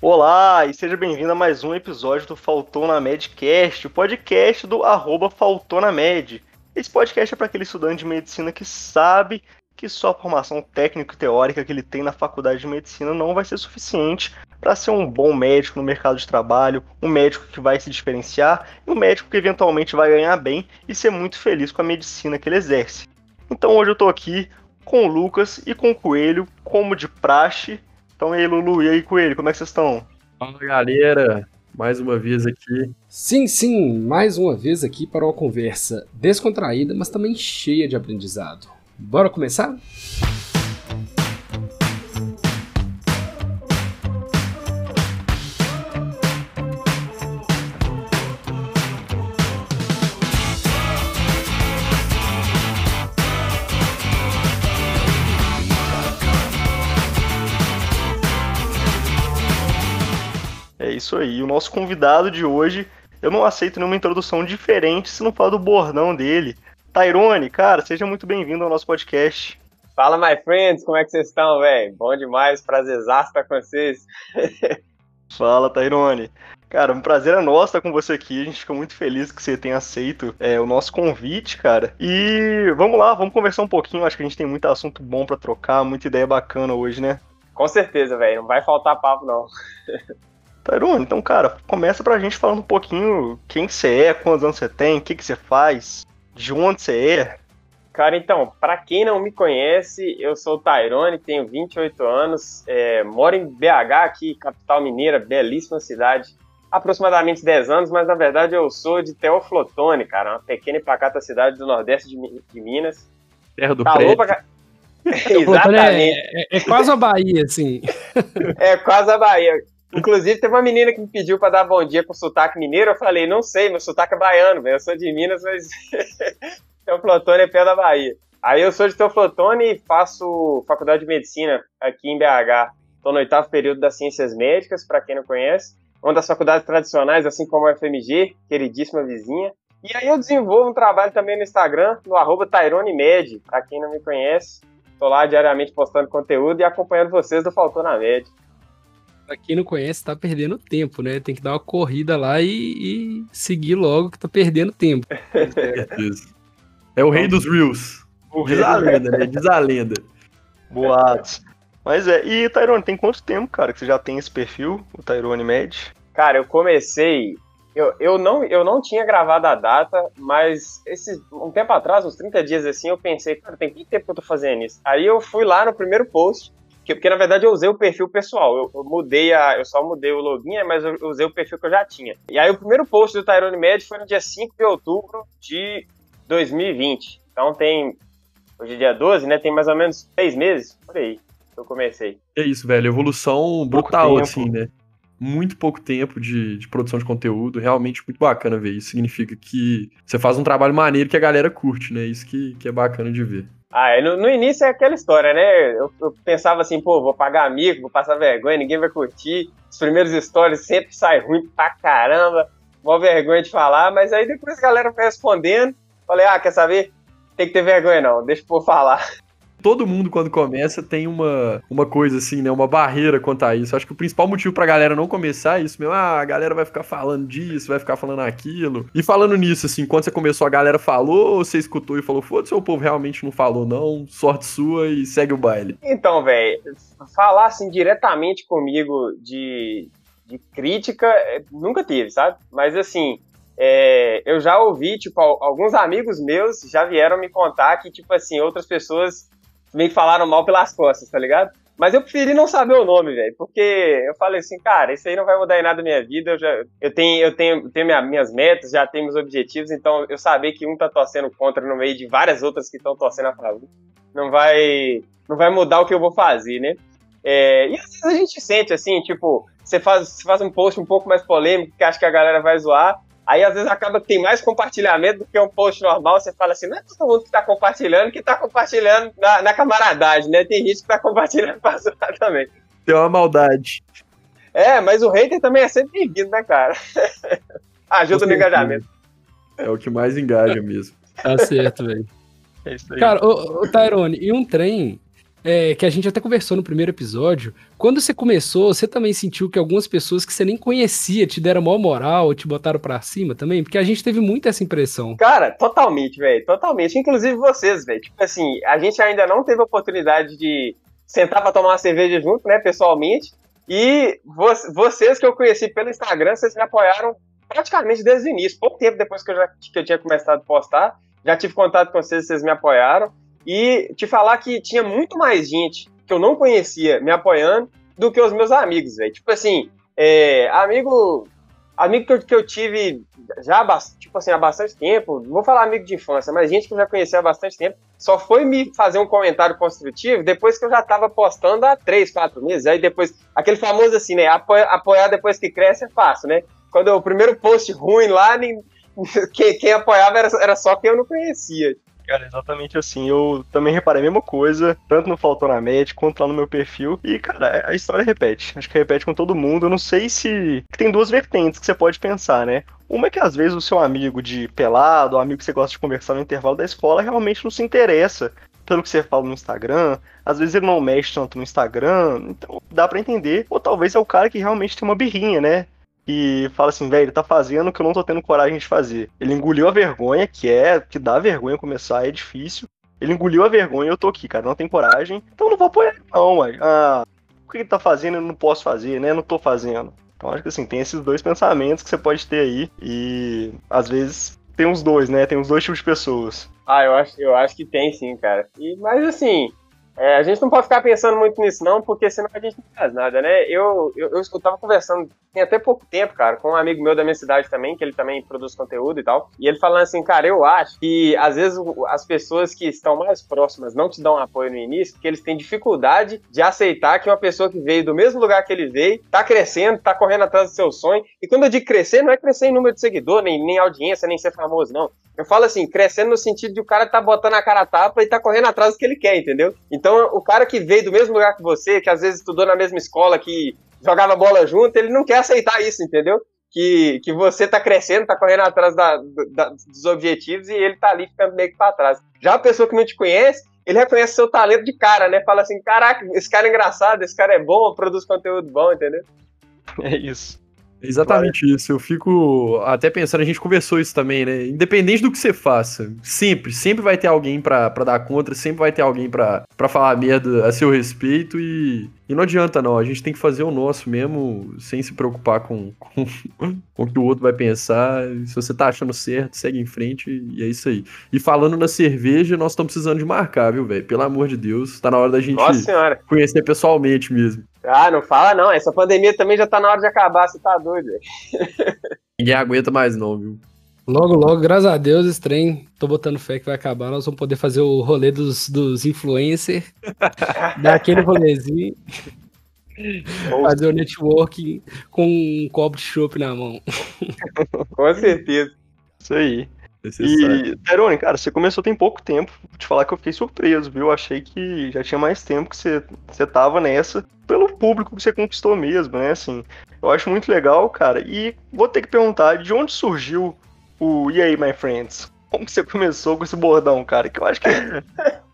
Olá e seja bem-vindo a mais um episódio do Faltou na Medcast, o podcast do arroba Faltou na Med. Esse podcast é para aquele estudante de medicina que sabe que só a formação técnica e teórica que ele tem na faculdade de medicina não vai ser suficiente para ser um bom médico no mercado de trabalho, um médico que vai se diferenciar e um médico que eventualmente vai ganhar bem e ser muito feliz com a medicina que ele exerce. Então hoje eu estou aqui com o Lucas e com o Coelho, como de praxe. Então e aí, Lulu, e aí, Coelho, como é que vocês estão? Fala, galera! Mais uma vez aqui. Sim, sim, mais uma vez aqui para uma conversa descontraída, mas também cheia de aprendizado. Bora começar? É isso aí. O nosso convidado de hoje, eu não aceito nenhuma introdução diferente se não falar do bordão dele. Tyrone, cara, seja muito bem-vindo ao nosso podcast. Fala, my friends, como é que vocês estão, velho? Bom demais, prazerzaço estar com vocês. Fala, Tyrone. Cara, um prazer é nosso estar com você aqui. A gente fica muito feliz que você tenha aceito é, o nosso convite, cara. E vamos lá, vamos conversar um pouquinho. Acho que a gente tem muito assunto bom para trocar, muita ideia bacana hoje, né? Com certeza, velho. Não vai faltar papo, não. Tyrone, então, cara, começa pra gente falando um pouquinho quem você é, quantos anos você tem, o que, que você faz, de onde você é. Cara, então, pra quem não me conhece, eu sou o Tyrone, tenho 28 anos, é, moro em BH, aqui, capital mineira, belíssima cidade. Aproximadamente 10 anos, mas na verdade eu sou de Teoflotone, cara, uma pequena e pacata cidade do nordeste de, de Minas. Terra do Tá pra ca- Exatamente. Exatamente. É, é quase a Bahia, assim. É quase a Bahia. Inclusive, teve uma menina que me pediu pra dar bom dia com sotaque mineiro. Eu falei, não sei, meu sotaque é baiano. Eu sou de Minas, mas Teoflotone é pé da Bahia. Aí eu sou de Teoflotone e faço faculdade de medicina aqui em BH. Estou no oitavo período das ciências médicas, para quem não conhece. Uma das faculdades tradicionais, assim como a FMG, queridíssima vizinha. E aí eu desenvolvo um trabalho também no Instagram, no arroba TyroneMed, para quem não me conhece. Tô lá diariamente postando conteúdo e acompanhando vocês do Faltou na Média. Pra quem não conhece, tá perdendo tempo, né? Tem que dar uma corrida lá e, e seguir logo que tá perdendo tempo. É o rei dos Reels. O Diz a lenda, né? Diz a lenda. Boatos. Mas é, e Tyrone, tem quanto tempo, cara, que você já tem esse perfil, o Tyrone Med? Cara, eu comecei. Eu, eu, não, eu não tinha gravado a data, mas esse, um tempo atrás, uns 30 dias assim, eu pensei, cara, tem que tempo que eu tô fazendo isso. Aí eu fui lá no primeiro post, que, porque na verdade eu usei o perfil pessoal. Eu, eu mudei a. Eu só mudei o login, mas eu usei o perfil que eu já tinha. E aí o primeiro post do Tyrone Med foi no dia 5 de outubro de 2020. Então tem. Hoje é dia 12, né? Tem mais ou menos seis meses por aí que eu comecei. É isso, velho. Evolução brutal, assim, né? Muito pouco tempo de, de produção de conteúdo. Realmente muito bacana ver isso. Significa que você faz um trabalho maneiro que a galera curte, né? Isso que, que é bacana de ver. Ah, é, no, no início é aquela história, né? Eu, eu pensava assim, pô, vou pagar amigo, vou passar vergonha, ninguém vai curtir. Os primeiros stories sempre saem ruim pra caramba, mó vergonha de falar, mas aí depois a galera foi respondendo. Falei, ah, quer saber? Tem que ter vergonha não, deixa o povo falar. Todo mundo, quando começa, tem uma, uma coisa assim, né? Uma barreira quanto a isso. Acho que o principal motivo pra galera não começar é isso mesmo. Ah, a galera vai ficar falando disso, vai ficar falando aquilo. E falando nisso, assim, quando você começou, a galera falou, ou você escutou e falou, foda-se, o povo realmente não falou, não. Sorte sua e segue o baile. Então, velho, falar assim diretamente comigo de, de crítica é, nunca teve, sabe? Mas assim, é, eu já ouvi, tipo, al- alguns amigos meus já vieram me contar que, tipo assim, outras pessoas que falaram mal pelas costas, tá ligado? Mas eu preferi não saber o nome, velho, porque eu falei assim, cara, isso aí não vai mudar em nada na minha vida, eu, já, eu tenho, eu tenho, tenho minha- minhas metas, já tenho meus objetivos, então eu saber que um tá torcendo contra no meio de várias outras que estão torcendo a favor, não vai, não vai mudar o que eu vou fazer, né? É, e às vezes a gente sente assim, tipo, você faz, você faz um post um pouco mais polêmico que acha que a galera vai zoar, aí às vezes acaba que tem mais compartilhamento do que um post normal, você fala assim, não é todo mundo que tá compartilhando que tá compartilhando na, na camaradagem, né? Tem gente que tá compartilhando pra zoar também. Tem uma maldade. É, mas o hater também é sempre bem-vindo, né, cara? Ajuda no engajamento. É o que mais engaja mesmo. Tá certo, velho. É isso aí. Cara, ô, ô, Tyrone, e um trem é, que a gente até conversou no primeiro episódio. Quando você começou, você também sentiu que algumas pessoas que você nem conhecia te deram maior moral, te botaram pra cima também? Porque a gente teve muito essa impressão. Cara, totalmente, velho. Totalmente. Inclusive vocês, velho. Tipo assim, a gente ainda não teve oportunidade de sentar pra tomar uma cerveja junto, né, pessoalmente. E vocês que eu conheci pelo Instagram, vocês me apoiaram praticamente desde o início. Pouco tempo depois que eu, já, que eu tinha começado a postar, já tive contato com vocês, vocês me apoiaram. E te falar que tinha muito mais gente que eu não conhecia me apoiando do que os meus amigos, velho. Tipo assim, é, amigo amigo que eu, que eu tive já tipo assim, há bastante tempo, não vou falar amigo de infância, mas gente que eu já conhecia há bastante tempo, só foi me fazer um comentário construtivo depois que eu já tava postando há três, quatro meses. Aí depois, aquele famoso assim, né? Apoiar, apoiar depois que cresce é fácil, né? Quando o primeiro post ruim lá, nem, quem, quem apoiava era, era só quem eu não conhecia. Cara, exatamente assim. Eu também reparei a mesma coisa, tanto no Faltou na Med quanto lá no meu perfil. E, cara, a história repete. Acho que repete com todo mundo. Eu não sei se. Tem duas vertentes que você pode pensar, né? Uma é que às vezes o seu amigo de pelado, o amigo que você gosta de conversar no intervalo da escola, realmente não se interessa pelo que você fala no Instagram. Às vezes ele não mexe tanto no Instagram, então dá para entender. Ou talvez é o cara que realmente tem uma birrinha, né? E fala assim, velho, ele tá fazendo o que eu não tô tendo coragem de fazer. Ele engoliu a vergonha, que é, que dá vergonha começar, é difícil. Ele engoliu a vergonha e eu tô aqui, cara, não tem coragem. Então não vou apoiar não, ué. Ah, o que ele tá fazendo eu não posso fazer, né? Não tô fazendo. Então acho que assim, tem esses dois pensamentos que você pode ter aí. E às vezes tem os dois, né? Tem os dois tipos de pessoas. Ah, eu acho, eu acho que tem sim, cara. E, mas assim, é, a gente não pode ficar pensando muito nisso, não, porque senão a gente não faz nada, né? Eu, eu, eu, eu tava conversando, até pouco tempo, cara, com um amigo meu da minha cidade também, que ele também produz conteúdo e tal, e ele falando assim, cara, eu acho que às vezes as pessoas que estão mais próximas não te dão apoio no início, porque eles têm dificuldade de aceitar que uma pessoa que veio do mesmo lugar que ele veio, tá crescendo, tá correndo atrás do seu sonho, e quando eu digo crescer, não é crescer em número de seguidor, nem, nem audiência, nem ser famoso, não. Eu falo assim, crescendo no sentido de o cara tá botando a cara a tapa e tá correndo atrás do que ele quer, entendeu? Então, o cara que veio do mesmo lugar que você, que às vezes estudou na mesma escola, que jogava bola junto, ele não quer aceitar isso, entendeu? Que, que você tá crescendo, tá correndo atrás da, da, dos objetivos e ele tá ali ficando meio que pra trás. Já a pessoa que não te conhece, ele reconhece seu talento de cara, né? Fala assim, caraca, esse cara é engraçado, esse cara é bom, produz conteúdo bom, entendeu? É isso. Exatamente claro. isso. Eu fico até pensando, a gente conversou isso também, né? Independente do que você faça, sempre, sempre vai ter alguém para dar contra, sempre vai ter alguém para falar merda a seu respeito e, e não adianta não, a gente tem que fazer o nosso mesmo, sem se preocupar com, com, com o que o outro vai pensar. Se você tá achando certo, segue em frente e é isso aí. E falando na cerveja, nós estamos precisando de marcar, viu, velho? Pelo amor de Deus, tá na hora da gente conhecer pessoalmente mesmo. Ah, não fala não. Essa pandemia também já tá na hora de acabar, você tá doido, Ninguém aguenta mais não, viu? Logo, logo, graças a Deus, esse trem, tô botando fé que vai acabar, nós vamos poder fazer o rolê dos, dos influencers, dar aquele rolezinho, fazer o networking com um copo de chopp na mão. Com certeza. Isso aí. E, Peroni, cara, você começou tem pouco tempo. Vou te falar que eu fiquei surpreso, viu? Achei que já tinha mais tempo que você, você tava nessa, pelo público que você conquistou mesmo, né? Assim, eu acho muito legal, cara. E vou ter que perguntar de onde surgiu o E aí, my friends? Como que você começou com esse bordão, cara? Que eu acho que é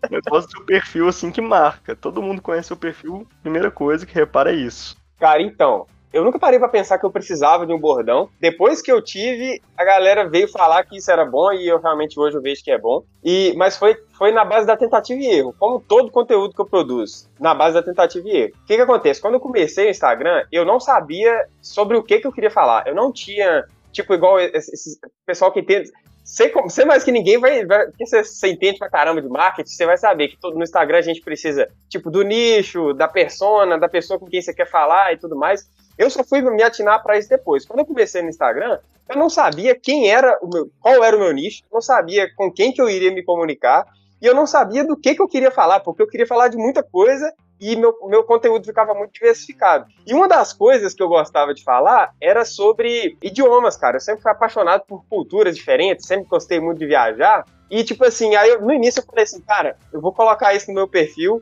um negócio do seu perfil, assim, que marca. Todo mundo conhece o perfil, primeira coisa que repara é isso. Cara, então, eu nunca parei para pensar que eu precisava de um bordão. Depois que eu tive, a galera veio falar que isso era bom e eu realmente hoje eu vejo que é bom. E mas foi, foi na base da tentativa e erro, como todo conteúdo que eu produzo, na base da tentativa e erro. O que que acontece? Quando eu comecei o Instagram, eu não sabia sobre o que que eu queria falar. Eu não tinha tipo igual esse pessoal que entende Sei, sei mais que ninguém vai. vai porque você, você entende pra caramba de marketing, você vai saber que todo, no Instagram a gente precisa, tipo, do nicho, da persona, da pessoa com quem você quer falar e tudo mais. Eu só fui me atinar para isso depois. Quando eu comecei no Instagram, eu não sabia quem era o meu, qual era o meu nicho, não sabia com quem que eu iria me comunicar e eu não sabia do que que eu queria falar, porque eu queria falar de muita coisa e meu, meu conteúdo ficava muito diversificado. E uma das coisas que eu gostava de falar era sobre idiomas, cara. Eu sempre fui apaixonado por culturas diferentes, sempre gostei muito de viajar. E, tipo assim, aí eu, no início eu falei assim, cara, eu vou colocar isso no meu perfil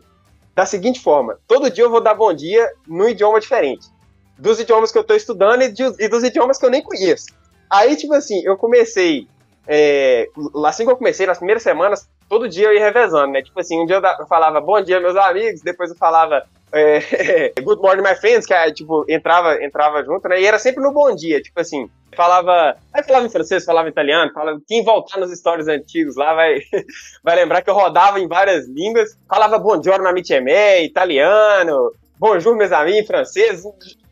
da seguinte forma: todo dia eu vou dar bom dia num idioma diferente dos idiomas que eu tô estudando e, de, e, dos idiomas que eu nem conheço. Aí, tipo assim, eu comecei. É, assim que eu comecei, nas primeiras semanas, todo dia eu ia revezando, né? Tipo assim, um dia eu falava bom dia, meus amigos, depois eu falava é, good morning, my friends, que tipo, entrava, entrava junto, né? E era sempre no bom dia, tipo assim, falava. Aí falava em francês, falava em italiano, falava. Quem voltar nos stories antigos lá vai, vai lembrar que eu rodava em várias línguas. Falava bom giorno, amici me, italiano, bonjour, meus amigos, francês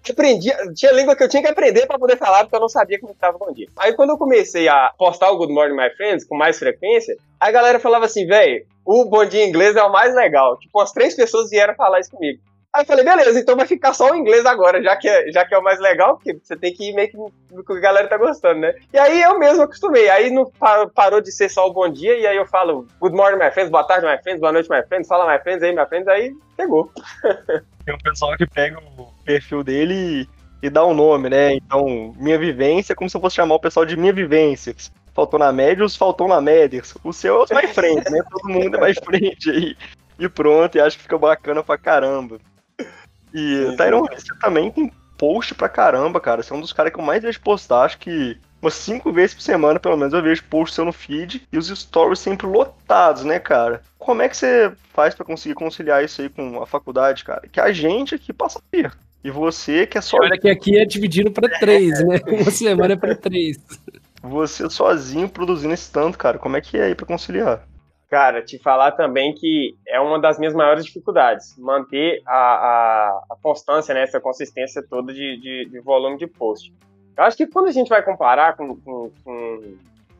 aprendia, tinha língua que eu tinha que aprender para poder falar, porque eu não sabia como estava bom dia. Aí quando eu comecei a postar o Good Morning My Friends com mais frequência, a galera falava assim, velho, o bom dia inglês é o mais legal. Tipo, umas três pessoas vieram falar isso comigo. Aí eu falei, beleza, então vai ficar só o inglês agora, já que é, já que é o mais legal, porque você tem que ir meio que no que a galera tá gostando, né? E aí eu mesmo acostumei. Aí não parou de ser só o bom dia, e aí eu falo, good morning, my friends, boa tarde, my friends, boa noite, my friends, fala, my friends, aí, my friends, aí pegou. Tem um pessoal que pega o perfil dele e, e dá um nome, né? Então, minha vivência é como se eu fosse chamar o pessoal de minha vivência. Faltou na média, os faltou na média. O seu é mais frente, né? Todo mundo é mais frente aí. E pronto, e acho que fica bacana pra caramba. E, Tyron, você também tem post pra caramba, cara. Você é um dos caras que eu mais vejo postar. Acho que umas cinco vezes por semana, pelo menos, eu vejo post seu no feed e os stories sempre lotados, né, cara? Como é que você faz para conseguir conciliar isso aí com a faculdade, cara? Que a gente aqui passa perto. E você que é só. Olha que aqui é dividido para três, né? Uma semana é para três. Você sozinho produzindo esse tanto, cara. Como é que é aí pra conciliar? Cara, te falar também que é uma das minhas maiores dificuldades, manter a, a, a constância, né, essa consistência toda de, de, de, volume de post. Eu acho que quando a gente vai comparar com. com, com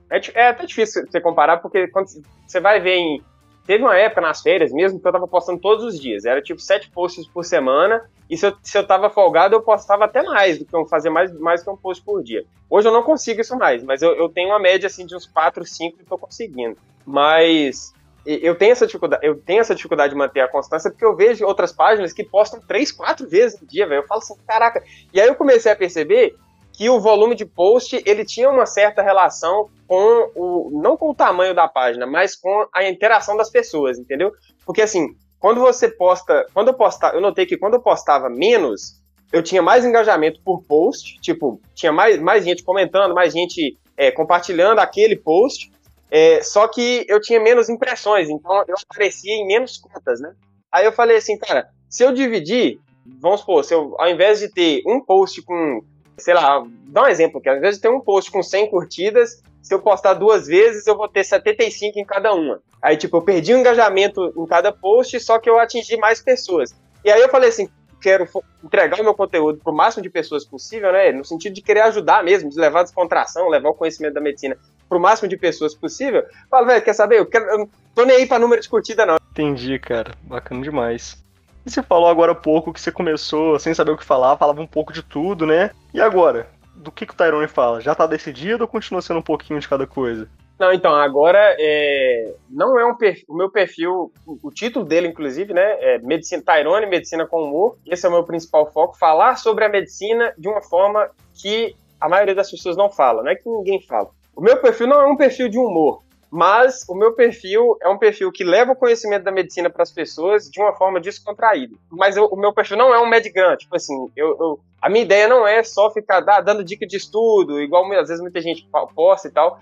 é, é, até difícil você comparar, porque quando você vai ver em. Teve uma época nas férias mesmo que eu tava postando todos os dias. Era tipo sete posts por semana. E se eu, se eu tava folgado, eu postava até mais do que eu fazer mais, mais que um post por dia. Hoje eu não consigo isso mais, mas eu, eu tenho uma média assim de uns 4, 5 e tô conseguindo. Mas eu tenho essa dificuldade, eu tenho essa dificuldade de manter a constância porque eu vejo outras páginas que postam três, quatro vezes no dia, velho. Eu falo assim, caraca. E aí eu comecei a perceber que o volume de post ele tinha uma certa relação com o não com o tamanho da página, mas com a interação das pessoas, entendeu? Porque assim, quando você posta, quando eu postava, eu notei que quando eu postava menos, eu tinha mais engajamento por post, tipo, tinha mais, mais gente comentando, mais gente é, compartilhando aquele post, é, só que eu tinha menos impressões, então eu aparecia em menos contas, né? Aí eu falei assim, cara, se eu dividir, vamos supor, se eu, ao invés de ter um post com, sei lá, dá um exemplo ao invés de ter um post com 100 curtidas, se eu postar duas vezes, eu vou ter 75 em cada uma. Aí, tipo, eu perdi o engajamento em cada post, só que eu atingi mais pessoas. E aí eu falei assim, quero entregar o meu conteúdo para o máximo de pessoas possível, né? No sentido de querer ajudar mesmo, de levar a descontração, levar o conhecimento da medicina para o máximo de pessoas possível. Fala, velho, quer saber? Eu, quero, eu não tô nem aí para número de curtida, não. Entendi, cara. Bacana demais. E você falou agora há pouco que você começou sem saber o que falar, falava um pouco de tudo, né? E agora? Do que, que o Tyrone fala? Já tá decidido ou continua sendo um pouquinho de cada coisa? Não, então, agora é, não é um perfil, o meu perfil, o título dele, inclusive, né, é Medicina Tyrone, Medicina com Humor. Esse é o meu principal foco, falar sobre a medicina de uma forma que a maioria das pessoas não fala, não é que ninguém fala. O meu perfil não é um perfil de humor, mas o meu perfil é um perfil que leva o conhecimento da medicina para as pessoas de uma forma descontraída. Mas eu, o meu perfil não é um medgrant, tipo assim, eu, eu, a minha ideia não é só ficar dando dica de estudo, igual às vezes muita gente posta e tal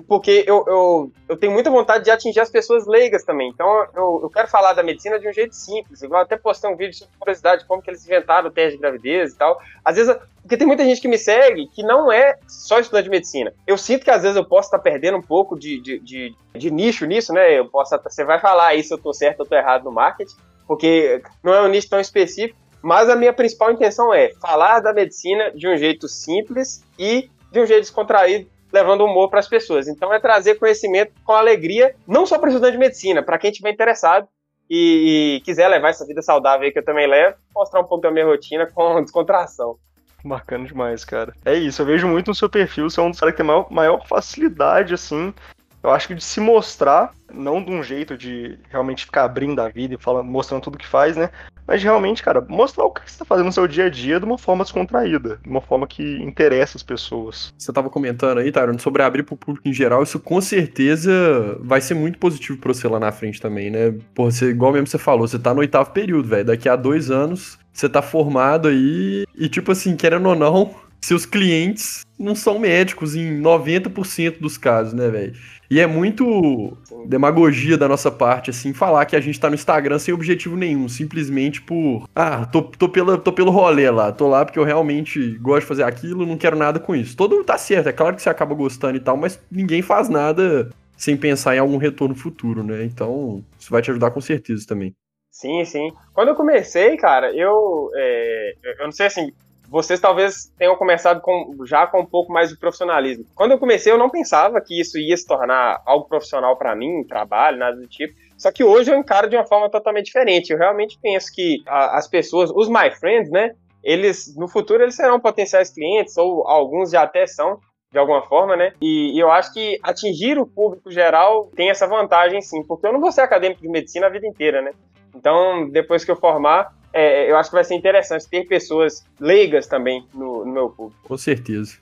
porque eu, eu, eu tenho muita vontade de atingir as pessoas leigas também. Então eu, eu quero falar da medicina de um jeito simples. Igual até postei um vídeo sobre curiosidade, como que eles inventaram o teste de gravidez e tal. Às vezes, porque tem muita gente que me segue que não é só estudante de medicina. Eu sinto que às vezes eu posso estar perdendo um pouco de, de, de, de nicho nisso, né? Eu posso, você vai falar aí se eu tô certo ou tô errado no marketing, porque não é um nicho tão específico. Mas a minha principal intenção é falar da medicina de um jeito simples e de um jeito descontraído levando humor para as pessoas. Então é trazer conhecimento com alegria, não só para estudante de medicina, para quem estiver interessado e, e, quiser levar essa vida saudável aí que eu também levo, mostrar um pouco da minha rotina com descontração. Bacana demais, cara. É isso, eu vejo muito no seu perfil, você é um dos caras que tem maior, maior facilidade, assim, eu acho que de se mostrar, não de um jeito de realmente ficar abrindo a vida e falando, mostrando tudo que faz, né? Mas realmente, cara, mostrar o que você está fazendo no seu dia a dia de uma forma descontraída, de uma forma que interessa as pessoas. Você estava comentando aí, Tyron, sobre abrir para o público em geral, isso com certeza vai ser muito positivo para você lá na frente também, né? Por você, igual mesmo você falou, você tá no oitavo período, velho. Daqui a dois anos você tá formado aí e, tipo assim, querendo ou não, seus clientes não são médicos em 90% dos casos, né, velho? E é muito demagogia da nossa parte, assim, falar que a gente tá no Instagram sem objetivo nenhum, simplesmente por. Ah, tô, tô, pela, tô pelo rolê lá, tô lá porque eu realmente gosto de fazer aquilo, não quero nada com isso. Todo tá certo, é claro que você acaba gostando e tal, mas ninguém faz nada sem pensar em algum retorno futuro, né? Então, isso vai te ajudar com certeza também. Sim, sim. Quando eu comecei, cara, eu. É, eu não sei assim, vocês talvez tenham começado com, já com um pouco mais de profissionalismo. Quando eu comecei, eu não pensava que isso ia se tornar algo profissional para mim, trabalho, nada do tipo. Só que hoje eu encaro de uma forma totalmente diferente. Eu realmente penso que a, as pessoas, os my friends, né? Eles, no futuro, eles serão potenciais clientes, ou alguns já até são, de alguma forma, né? E, e, eu acho que atingir o público geral tem essa vantagem, sim, porque eu não vou ser acadêmico de medicina a vida inteira, né? Então, depois que eu formar, é, eu acho que vai ser interessante ter pessoas leigas também no, no meu público. Com certeza.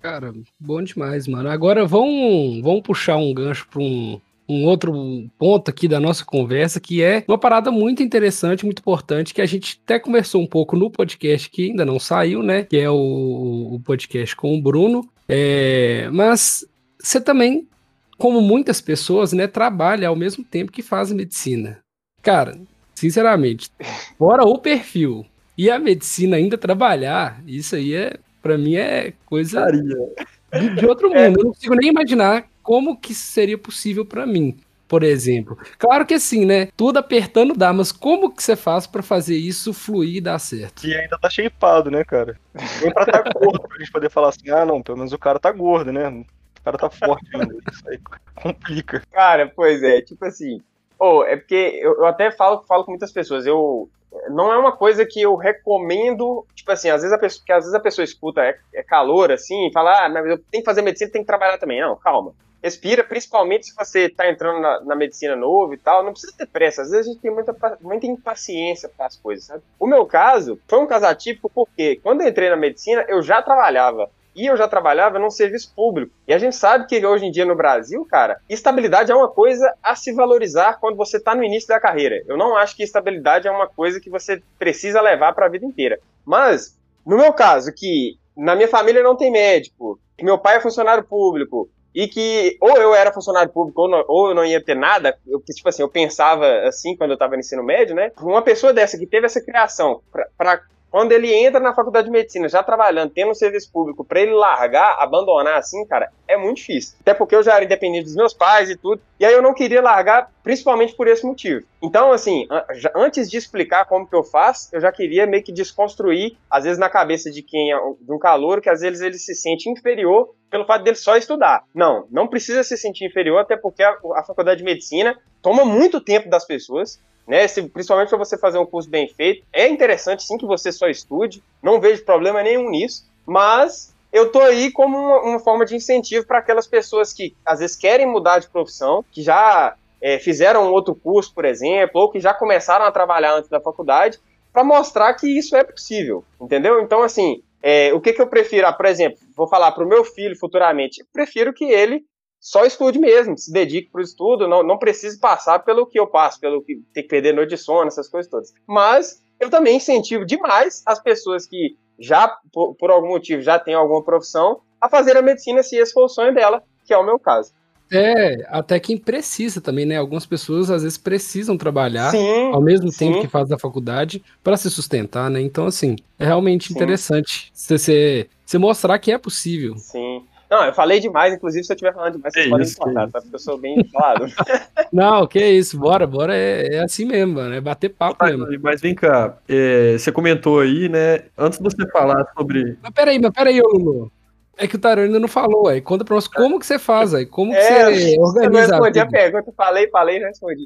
Cara, bom demais, mano. Agora vamos, vamos puxar um gancho para um, um outro ponto aqui da nossa conversa, que é uma parada muito interessante, muito importante, que a gente até conversou um pouco no podcast que ainda não saiu, né? Que é o, o podcast com o Bruno. É, mas você também, como muitas pessoas, né, trabalha ao mesmo tempo que faz medicina. Cara, sinceramente, fora o perfil e a medicina ainda trabalhar, isso aí é, para mim, é coisa de, de, outro mundo. É. Eu não consigo nem imaginar como que isso seria possível para mim, por exemplo. Claro que sim, né? Tudo apertando dá, mas como que você faz para fazer isso fluir e dar certo? E ainda tá shapeado, né, cara? Nem pra tá gordo, pra gente poder falar assim, ah, não, pelo menos o cara tá gordo, né? O cara tá forte ainda. Isso aí complica. Cara, pois é, tipo assim, Oh, é porque eu, eu, até falo, falo com muitas pessoas. Eu não é uma coisa que eu recomendo, tipo assim, às vezes a pessoa, porque às vezes a pessoa escuta é, é calor assim, e fala, ah, mas eu tenho que fazer medicina, tem que trabalhar também. Não, calma. Respira, principalmente se você está entrando na, na, medicina novo e tal, não precisa ter pressa. Às vezes a gente tem muita, muita impaciência para as coisas, sabe? O meu caso foi um caso atípico porque quando eu entrei na medicina, eu já trabalhava e eu já trabalhava num serviço público. E a gente sabe que hoje em dia no Brasil, cara, estabilidade é uma coisa a se valorizar quando você está no início da carreira. Eu não acho que estabilidade é uma coisa que você precisa levar para a vida inteira. Mas, no meu caso, que na minha família não tem médico, meu pai é funcionário público, e que ou eu era funcionário público ou, não, ou eu não ia ter nada, eu, tipo assim, eu pensava assim quando eu estava no ensino médio, né? Uma pessoa dessa que teve essa criação para quando ele entra na faculdade de medicina, já trabalhando, tendo um serviço público, para ele largar, abandonar assim, cara, é muito difícil. Até porque eu já era independente dos meus pais e tudo, e aí eu não queria largar, principalmente por esse motivo. Então, assim, antes de explicar como que eu faço, eu já queria meio que desconstruir, às vezes na cabeça de quem é de um calor, que às vezes ele se sente inferior pelo fato dele só estudar. Não, não precisa se sentir inferior, até porque a, a faculdade de medicina toma muito tempo das pessoas né? Se, principalmente para você fazer um curso bem feito. É interessante sim que você só estude, não vejo problema nenhum nisso, mas eu tô aí como uma, uma forma de incentivo para aquelas pessoas que às vezes querem mudar de profissão, que já é, fizeram outro curso, por exemplo, ou que já começaram a trabalhar antes da faculdade, para mostrar que isso é possível, entendeu? Então, assim, é, o que, que eu prefiro? Ah, por exemplo, vou falar para o meu filho futuramente, prefiro que ele só estude mesmo, se dedique para o estudo, não, não precise passar pelo que eu passo, pelo que tem que perder noite de sono, essas coisas todas. Mas eu também incentivo demais as pessoas que já, por, por algum motivo, já têm alguma profissão, a fazer a medicina se esse for o sonho dela, que é o meu caso. É, até quem precisa também, né? Algumas pessoas às vezes precisam trabalhar sim, ao mesmo sim. tempo que faz a faculdade para se sustentar, né? Então, assim, é realmente sim. interessante você, você mostrar que é possível. Sim. Não, eu falei demais, inclusive se eu estiver falando demais, vocês podem me cortar, tá? Porque eu sou bem falado. Não, que isso, bora, bora, é, é assim mesmo, mano, é bater papo ah, mesmo. Mas vem cá, é, você comentou aí, né, antes de você falar sobre... Mas peraí, mas peraí, Lulu. É que o Tarô ainda não falou, aí. Conta pra nós como que você faz, aí. Como que é, você organiza. Eu não respondi a, a pergunta, falei, falei, não respondi.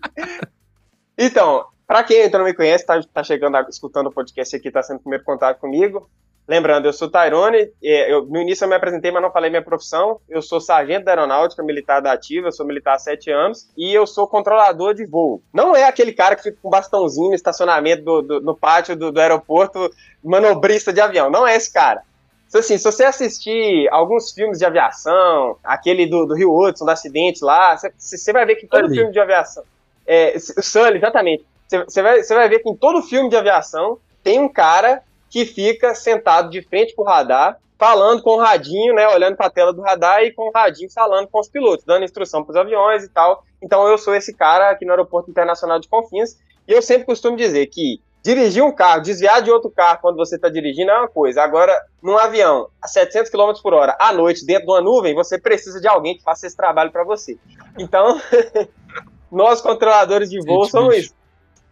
então, pra quem ainda não me conhece, tá, tá chegando, escutando o podcast aqui, tá sendo o primeiro contato comigo. Lembrando, eu sou Tyrone, eu, no início eu me apresentei, mas não falei minha profissão. Eu sou sargento da aeronáutica militar da ativa, eu sou militar há sete anos, e eu sou controlador de voo. Não é aquele cara que fica com bastãozinho no estacionamento do, do no pátio do, do, aeroporto, manobrista de avião. Não é esse cara. Então, assim, se você assistir alguns filmes de aviação, aquele do, do Rio Hudson, do acidente lá, você vai ver que todo filme de aviação. É, o Sully, exatamente. Você vai, vai ver que em todo filme de aviação tem um cara que fica sentado de frente pro radar falando com o radinho, né, olhando para a tela do radar e com o radinho falando com os pilotos, dando instrução para os aviões e tal. Então eu sou esse cara aqui no Aeroporto Internacional de Confins e eu sempre costumo dizer que dirigir um carro, desviar de outro carro quando você está dirigindo é uma coisa. Agora, num avião a 700 km por hora à noite dentro de uma nuvem, você precisa de alguém que faça esse trabalho para você. Então, nós controladores de voo somos isso.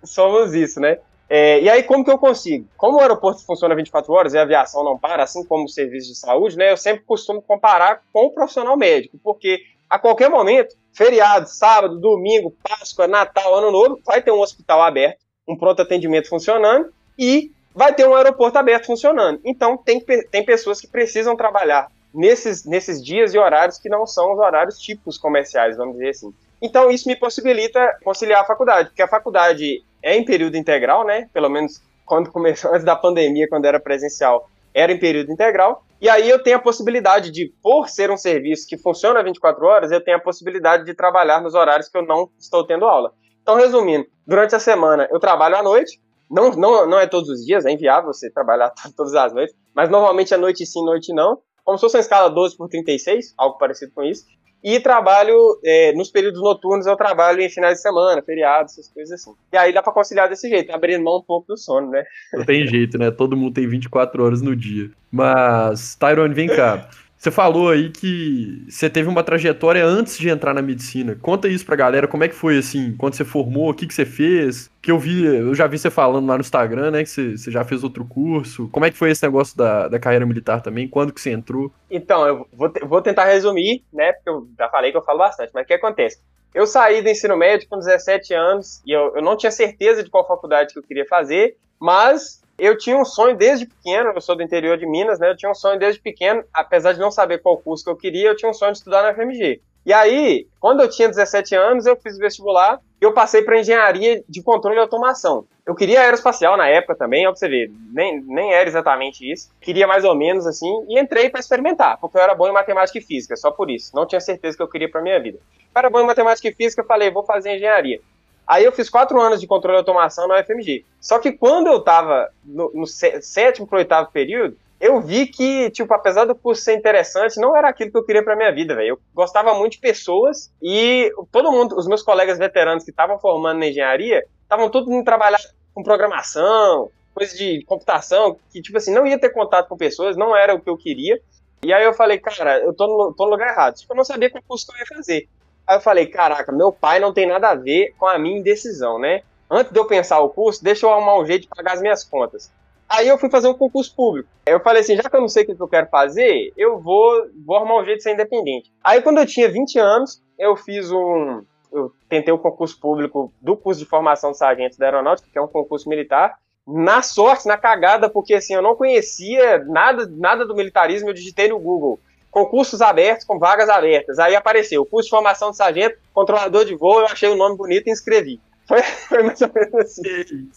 Somos isso, né? É, e aí, como que eu consigo? Como o aeroporto funciona 24 horas e a aviação não para, assim como o serviço de saúde, né? Eu sempre costumo comparar com o profissional médico, porque a qualquer momento, feriado, sábado, domingo, Páscoa, Natal, Ano Novo, vai ter um hospital aberto, um pronto atendimento funcionando e vai ter um aeroporto aberto funcionando. Então, tem, tem pessoas que precisam trabalhar nesses, nesses dias e horários que não são os horários tipos comerciais, vamos dizer assim. Então, isso me possibilita conciliar a faculdade, porque a faculdade é em período integral, né? Pelo menos quando começou, antes da pandemia, quando era presencial, era em período integral. E aí eu tenho a possibilidade de, por ser um serviço que funciona 24 horas, eu tenho a possibilidade de trabalhar nos horários que eu não estou tendo aula. Então, resumindo, durante a semana eu trabalho à noite, não, não, não é todos os dias, é inviável você trabalhar todas as noites, mas normalmente é noite sim, noite não, como se fosse uma escala 12 por 36, algo parecido com isso. E trabalho, é, nos períodos noturnos, eu trabalho em finais de semana, feriados, essas coisas assim. E aí dá pra conciliar desse jeito, abrindo mão um pouco do sono, né? Não tem jeito, né? Todo mundo tem 24 horas no dia. Mas, Tyrone, vem cá. Você falou aí que você teve uma trajetória antes de entrar na medicina. Conta isso pra galera, como é que foi assim, quando você formou, o que, que você fez? Que eu vi, eu já vi você falando lá no Instagram, né, que você, você já fez outro curso. Como é que foi esse negócio da, da carreira militar também? Quando que você entrou? Então, eu vou, vou tentar resumir, né, porque eu já falei que eu falo bastante, mas o que acontece? Eu saí do ensino médio com 17 anos e eu, eu não tinha certeza de qual faculdade que eu queria fazer, mas eu tinha um sonho desde pequeno, eu sou do interior de Minas, né? Eu tinha um sonho desde pequeno, apesar de não saber qual curso que eu queria, eu tinha um sonho de estudar na FMG. E aí, quando eu tinha 17 anos, eu fiz vestibular e eu passei para engenharia de controle e automação. Eu queria aeroespacial na época também, o que você vê, nem, nem era exatamente isso. Queria mais ou menos assim, e entrei para experimentar, porque eu era bom em matemática e física, só por isso. Não tinha certeza que eu queria para minha vida. Eu era bom em matemática e física, falei, vou fazer engenharia. Aí eu fiz quatro anos de controle de automação na UFMG. Só que quando eu tava no, no sétimo pro oitavo período, eu vi que, tipo, apesar do curso ser interessante, não era aquilo que eu queria pra minha vida, velho. Eu gostava muito de pessoas e todo mundo, os meus colegas veteranos que estavam formando na engenharia, estavam todos indo trabalhar com programação, coisa de computação, que, tipo assim, não ia ter contato com pessoas, não era o que eu queria. E aí eu falei, cara, eu tô no, tô no lugar errado. Tipo, eu não sabia qual curso que eu ia fazer. Aí eu falei, caraca, meu pai não tem nada a ver com a minha indecisão, né? Antes de eu pensar o curso, deixa eu arrumar um jeito de pagar as minhas contas. Aí eu fui fazer um concurso público. Eu falei assim, já que eu não sei o que eu quero fazer, eu vou, vou arrumar um jeito de ser independente. Aí quando eu tinha 20 anos, eu fiz um... Eu tentei o concurso público do curso de formação de sargento da aeronáutica, que é um concurso militar. Na sorte, na cagada, porque assim, eu não conhecia nada, nada do militarismo, eu digitei no Google concursos abertos com vagas abertas. Aí apareceu curso de formação de sargento, controlador de voo, eu achei o nome bonito e inscrevi. Foi, foi mais ou menos assim.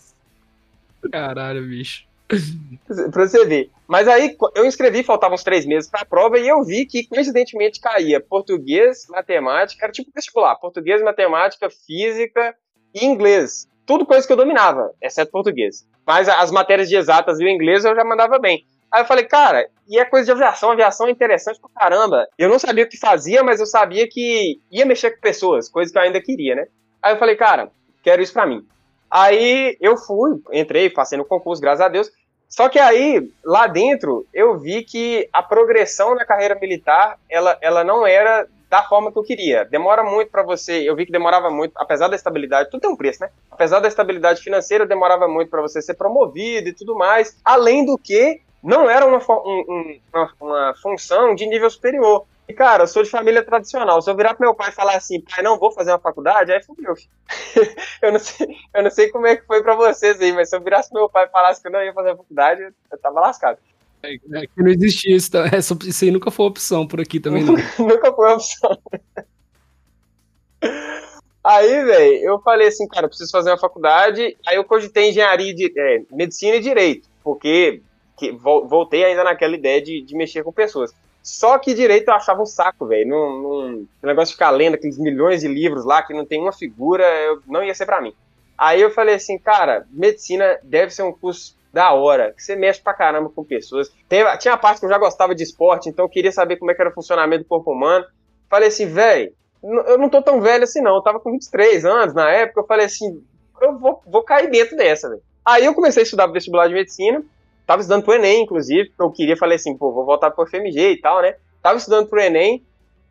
Caralho, bicho. pra você ver. Mas aí eu inscrevi, faltavam uns três meses pra prova, e eu vi que coincidentemente caía português, matemática, era tipo vestibular, português, matemática, física e inglês. Tudo coisa que eu dominava, exceto português. Mas as matérias de exatas e o inglês eu já mandava bem. Aí eu falei, cara, e é coisa de aviação, aviação é interessante pra caramba. Eu não sabia o que fazia, mas eu sabia que ia mexer com pessoas, coisa que eu ainda queria, né? Aí eu falei, cara, quero isso pra mim. Aí eu fui, entrei, passei no concurso, graças a Deus. Só que aí, lá dentro, eu vi que a progressão na carreira militar, ela, ela não era da forma que eu queria. Demora muito para você, eu vi que demorava muito, apesar da estabilidade, tudo tem um preço, né? Apesar da estabilidade financeira, demorava muito para você ser promovido e tudo mais. Além do que, não era uma, um, uma, uma, função de nível superior. E, cara, eu sou de família tradicional. Se eu virar pro meu pai e falar assim, pai, não vou fazer uma faculdade, aí fudeu. eu, não sei, eu não sei como é que foi pra vocês aí, mas se eu virasse pro meu pai e falasse que eu não ia fazer a faculdade, eu tava lascado. É, é que não existia isso, tá? Isso aí nunca foi opção por aqui também, não. nunca foi opção. Aí, velho, eu falei assim, cara, eu preciso fazer uma faculdade. Aí eu cogitei engenharia, de, é, medicina e direito, porque que voltei ainda naquela ideia de, de mexer com pessoas. Só que direito eu achava um saco, velho. Num, negócio de ficar lendo aqueles milhões de livros lá que não tem uma figura, eu, não ia ser para mim. Aí eu falei assim, cara, medicina deve ser um curso da hora, que você mexe pra caramba com pessoas. Teve, tinha a parte que eu já gostava de esporte, então eu queria saber como é que era o funcionamento do corpo humano. Falei assim, velho, eu não tô tão velho assim não, eu tava com 23 anos na época, eu falei assim, eu vou, vou cair dentro dessa, velho. Aí eu comecei a estudar vestibular de medicina, tava estudando pro Enem, inclusive, porque eu queria, falei assim, pô, vou voltar pro FMG e tal, né? Tava estudando pro Enem,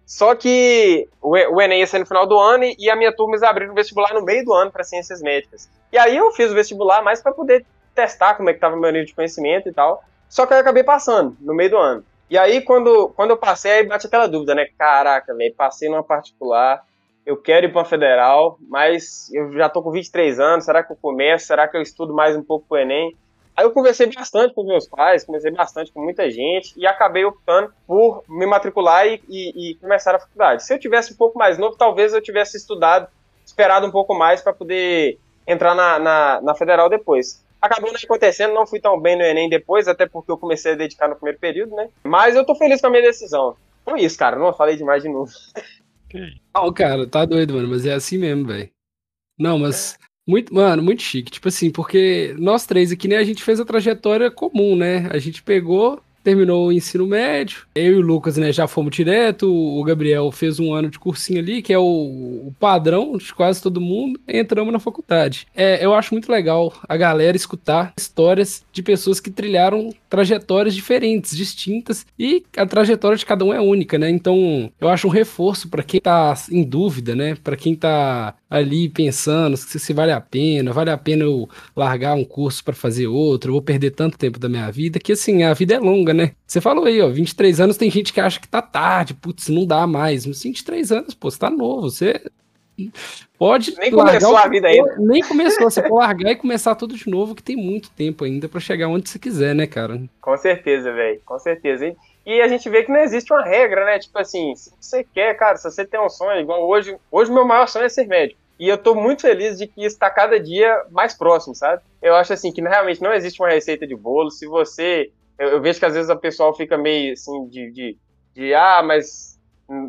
só que o Enem ia ser no final do ano e a minha turma ia abrir o vestibular no meio do ano para ciências médicas. E aí eu fiz o vestibular mais para poder testar como é que tava meu nível de conhecimento e tal. Só que eu acabei passando no meio do ano. E aí, quando, quando eu passei, aí bate aquela dúvida, né? Caraca, velho, passei numa particular, eu quero ir para federal, mas eu já tô com 23 anos, será que eu começo? Será que eu estudo mais um pouco pro Enem? Aí eu conversei bastante com meus pais, conversei bastante com muita gente e acabei optando por me matricular e, e, e começar a faculdade. Se eu tivesse um pouco mais novo, talvez eu tivesse estudado, esperado um pouco mais para poder entrar na, na, na, federal depois. Acabou não acontecendo, não fui tão bem no Enem depois, até porque eu comecei a dedicar no primeiro período, né? Mas eu tô feliz com a minha decisão. Então é isso, cara. Não falei demais de novo. Não, cara, tá doido, mano, mas é assim mesmo, velho. Não, mas muito, mano, muito chique. Tipo assim, porque nós três aqui, né, a gente fez a trajetória comum, né? A gente pegou, terminou o ensino médio. Eu e o Lucas, né, já fomos direto. O Gabriel fez um ano de cursinho ali, que é o, o padrão de quase todo mundo. entramos na faculdade. É, eu acho muito legal a galera escutar histórias de pessoas que trilharam trajetórias diferentes, distintas, e a trajetória de cada um é única, né? Então, eu acho um reforço para quem tá em dúvida, né? Para quem tá ali pensando se, se vale a pena, vale a pena eu largar um curso para fazer outro, eu vou perder tanto tempo da minha vida, que assim, a vida é longa, né? Você falou aí, ó, 23 anos tem gente que acha que tá tarde, putz, não dá mais. Mas 23 anos, pô, você tá novo, você pode. Nem começou a vida ainda. Nem começou, você pode largar e começar tudo de novo, que tem muito tempo ainda para chegar onde você quiser, né, cara? Com certeza, velho, com certeza. E a gente vê que não existe uma regra, né? Tipo assim, se você quer, cara, se você tem um sonho, igual hoje, hoje meu maior sonho é ser médico. E eu tô muito feliz de que está cada dia mais próximo, sabe? Eu acho assim que realmente não existe uma receita de bolo. Se você. Eu, eu vejo que às vezes a pessoa fica meio assim de, de, de ah, mas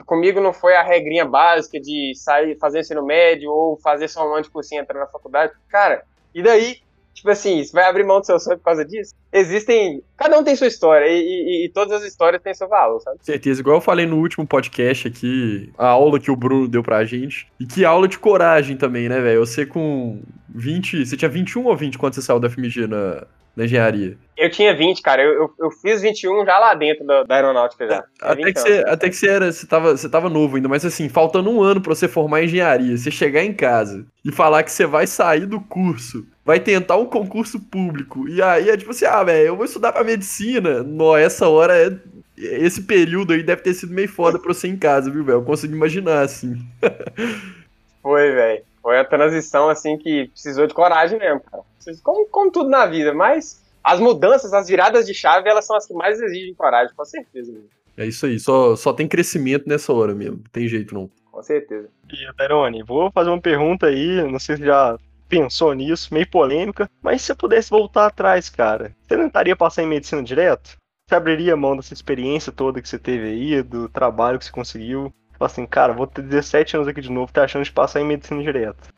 comigo não foi a regrinha básica de sair, fazer ensino médio ou fazer só um ano de cursinho entrar na faculdade. Cara, e daí? Tipo assim, você vai abrir mão do seu sonho por causa disso? Existem. Cada um tem sua história e, e, e, todas as histórias têm seu valor, sabe? Certeza. Igual eu falei no último podcast aqui, a aula que o Bruno deu pra gente. E que aula de coragem também, né, velho? Você com 20. Você tinha 21 ou 20 quando você saiu da FMG na, engenharia? Eu tinha 20, cara. Eu, eu, eu fiz 21 já lá dentro da, da aeronáutica já. Até que, você, até que você era. Você tava, você tava novo ainda, mas assim, faltando um ano pra você formar engenharia, você chegar em casa e falar que você vai sair do curso, vai tentar um concurso público. E aí é tipo assim, ah, velho, eu vou estudar pra medicina. Nó, essa hora é. Esse período aí deve ter sido meio foda pra você em casa, viu, velho? Eu consigo imaginar, assim. Foi, velho. Foi a transição, assim, que precisou de coragem mesmo, cara. Como, como tudo na vida, mas as mudanças, as viradas de chave, elas são as que mais exigem coragem, com certeza. Mesmo. É isso aí, só, só tem crescimento nessa hora mesmo, não tem jeito não. Com certeza. E, Peroni, vou fazer uma pergunta aí, não sei se já pensou nisso, meio polêmica, mas se você pudesse voltar atrás, cara, você tentaria passar em medicina direto? Você abriria mão dessa experiência toda que você teve aí, do trabalho que você conseguiu? Fala assim, cara, vou ter 17 anos aqui de novo, tá achando de passar em medicina direto.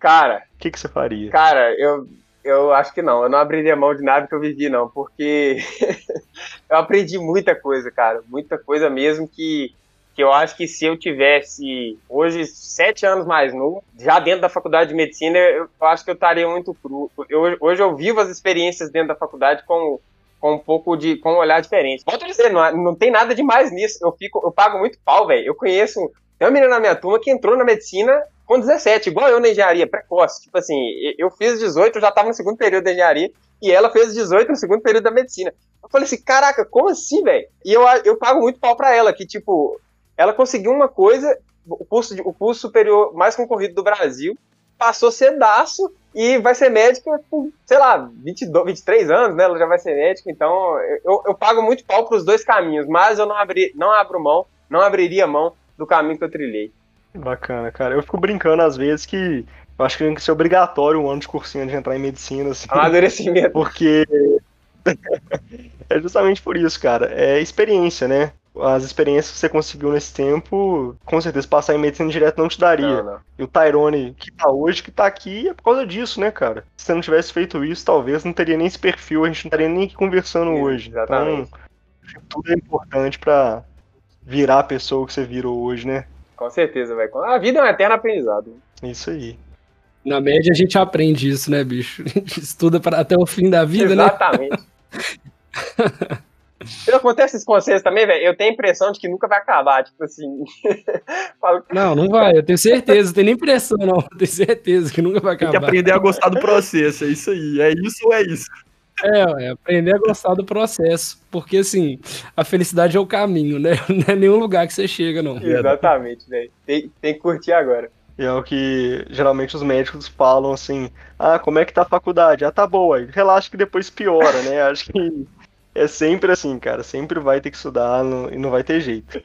Cara. O que, que você faria? Cara, eu, eu acho que não. Eu não abriria mão de nada que eu vivi, não, porque eu aprendi muita coisa, cara. Muita coisa mesmo que, que eu acho que se eu tivesse hoje sete anos mais novo, já dentro da faculdade de medicina, eu, eu acho que eu estaria muito cru. Eu, hoje eu vivo as experiências dentro da faculdade com, com um pouco de. com um olhar diferente. Volto a dizer, não, não tem nada demais nisso. Eu fico, eu pago muito pau, velho. Eu conheço. Tem uma menina na minha turma que entrou na medicina com 17, igual eu na engenharia, precoce. Tipo assim, eu fiz 18, eu já tava no segundo período da engenharia, e ela fez 18 no segundo período da medicina. Eu falei assim, caraca, como assim, velho? E eu, eu pago muito pau pra ela, que tipo, ela conseguiu uma coisa, o curso, o curso superior mais concorrido do Brasil, passou cedaço e vai ser médica com, sei lá, 22, 23 anos, né? Ela já vai ser médica, então eu, eu pago muito pau pros dois caminhos, mas eu não, abri, não abro mão, não abriria mão do caminho que eu trilhei. Bacana, cara. Eu fico brincando às vezes que eu acho que tem que ser obrigatório um ano de cursinho de entrar em medicina, assim. Amadurecimento. Porque. é justamente por isso, cara. É experiência, né? As experiências que você conseguiu nesse tempo, com certeza passar em medicina direto não te daria. Não, não. E o Tyrone que tá hoje, que tá aqui, é por causa disso, né, cara? Se você não tivesse feito isso, talvez não teria nem esse perfil, a gente não estaria nem aqui conversando Sim, hoje. Exatamente. Então, tudo é importante para virar a pessoa que você virou hoje, né? Com certeza, velho. A vida é um eterno aprendizado. Isso aí. Na média a gente aprende isso, né, bicho? A gente estuda para até o fim da vida, Exatamente. né? Exatamente. Acontece isso com vocês também, velho. Eu tenho a impressão de que nunca vai acabar, tipo assim. não, não vai, eu tenho certeza, não tenho nem impressão, não. Eu tenho certeza que nunca vai acabar. Tem que aprender a gostar do processo, é isso aí. É isso ou é isso? É, é, aprender a gostar do processo. Porque, assim, a felicidade é o caminho, né? Não é nenhum lugar que você chega, não. Exatamente, velho. Tem, tem que curtir agora. E é o que geralmente os médicos falam assim: ah, como é que tá a faculdade? Ah, tá boa. Relaxa que depois piora, né? Acho que é sempre assim, cara. Sempre vai ter que estudar no, e não vai ter jeito.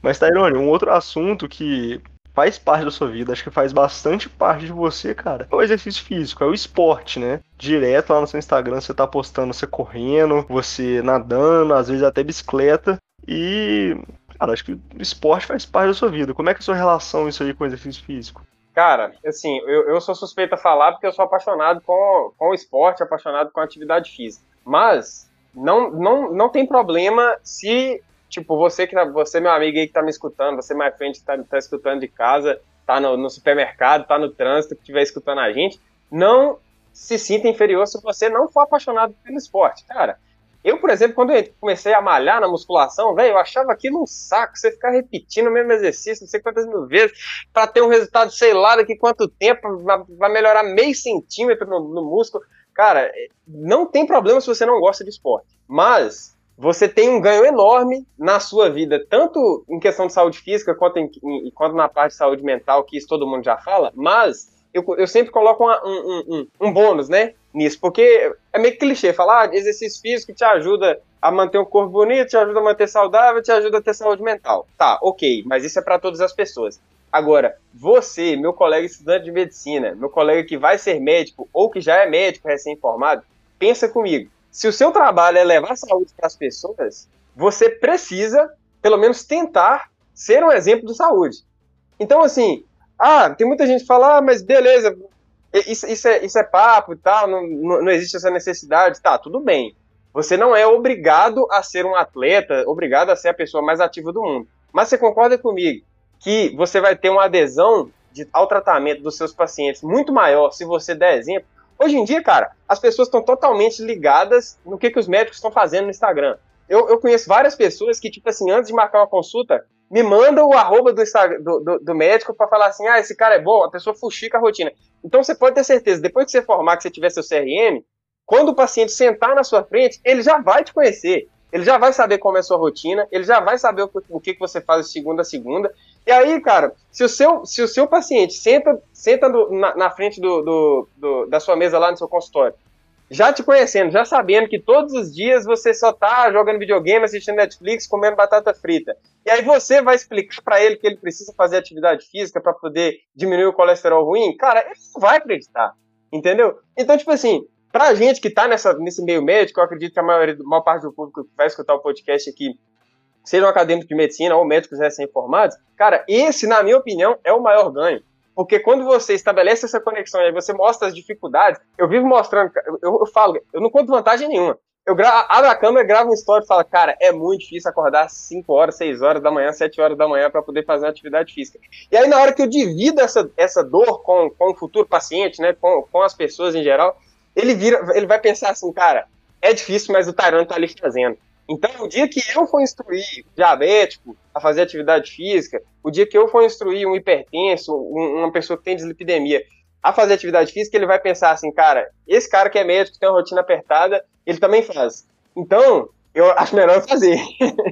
Mas, Tairone, um outro assunto que faz parte da sua vida, acho que faz bastante parte de você, cara, é o exercício físico, é o esporte, né? Direto lá no seu Instagram você tá postando você correndo, você nadando, às vezes até bicicleta. E, cara, acho que o esporte faz parte da sua vida. Como é que é a sua relação isso aí com o exercício físico? Cara, assim, eu, eu sou suspeito a falar porque eu sou apaixonado com, com o esporte, apaixonado com a atividade física. Mas não, não, não tem problema se, tipo, você que tá, você, meu amigo aí que tá me escutando, você mais frente que tá, tá escutando de casa, tá no, no supermercado, tá no trânsito, que estiver escutando a gente, não se sinta inferior se você não for apaixonado pelo esporte. Cara, eu, por exemplo, quando eu comecei a malhar na musculação, velho, eu achava aquilo um saco, você ficar repetindo o mesmo exercício, não sei quantas mil vezes, para ter um resultado, sei lá, daqui quanto tempo, vai melhorar meio centímetro no, no músculo. Cara, não tem problema se você não gosta de esporte, mas você tem um ganho enorme na sua vida, tanto em questão de saúde física quanto, em, quanto na parte de saúde mental, que isso todo mundo já fala, mas eu, eu sempre coloco uma, um, um, um, bônus, né, nisso, porque é meio clichê falar, ah, exercício físico te ajuda a manter um corpo bonito, te ajuda a manter saudável, te ajuda a ter saúde mental. Tá, ok, mas isso é para todas as pessoas. Agora, você, meu colega estudante de medicina, meu colega que vai ser médico ou que já é médico recém-formado, pensa comigo. Se o seu trabalho é levar saúde para as pessoas, você precisa, pelo menos, tentar ser um exemplo de saúde. Então, assim, ah, tem muita gente que fala, ah, mas beleza, isso, isso, é, isso é papo e tal, não, não, existe essa necessidade. Tá, tudo bem. Você não é obrigado a ser um atleta, obrigado a ser a pessoa mais ativa do mundo. Mas você concorda comigo que você vai ter uma adesão de, ao tratamento dos seus pacientes muito maior se você der exemplo. Hoje em dia, cara, as pessoas estão totalmente ligadas no que, que os médicos estão fazendo no Instagram. Eu, eu conheço várias pessoas que, tipo assim, antes de marcar uma consulta, me mandam o arroba do, do, do, do médico para falar assim: ah, esse cara é bom, a pessoa fuxica a rotina. Então você pode ter certeza, depois que você formar, que você tiver seu CRM, quando o paciente sentar na sua frente, ele já vai te conhecer. Ele já vai saber como é a sua rotina, ele já vai saber o, o que, que você faz de segunda a segunda, e aí, cara, se o seu, se o seu paciente senta, senta na, na, frente do, do, do, da sua mesa lá no seu consultório, já te conhecendo, já sabendo que todos os dias você só tá jogando videogame, assistindo Netflix, comendo batata frita. E aí você vai explicar para ele que ele precisa fazer atividade física para poder diminuir o colesterol ruim, cara, ele não vai acreditar. Entendeu? Então, tipo assim, pra gente que tá nessa, nesse meio médico, eu acredito que a maioria, a maior parte do público que vai escutar o podcast aqui sejam acadêmicos de medicina ou médicos recém-formados, cara, esse, na minha opinião, é o maior ganho. Porque quando você estabelece essa conexão e você mostra as dificuldades, eu vivo mostrando, eu, eu falo, eu não conto vantagem nenhuma. Eu abro a câmera, gravo uma história e falo, cara, é muito difícil acordar 5 horas, 6 horas da manhã, 7 horas da manhã para poder fazer uma atividade física. E aí, na hora que eu divido essa, essa dor com, com o futuro paciente, né, com, com as pessoas em geral, ele, vira, ele vai pensar assim, cara, é difícil, mas o Tyrone tá ali fazendo. Então, o dia que eu for instruir diabético a fazer atividade física, o dia que eu for instruir um hipertenso, um, uma pessoa que tem dislipidemia, a fazer atividade física, ele vai pensar assim, cara, esse cara que é médico, tem uma rotina apertada, ele também faz. Então, eu acho melhor fazer.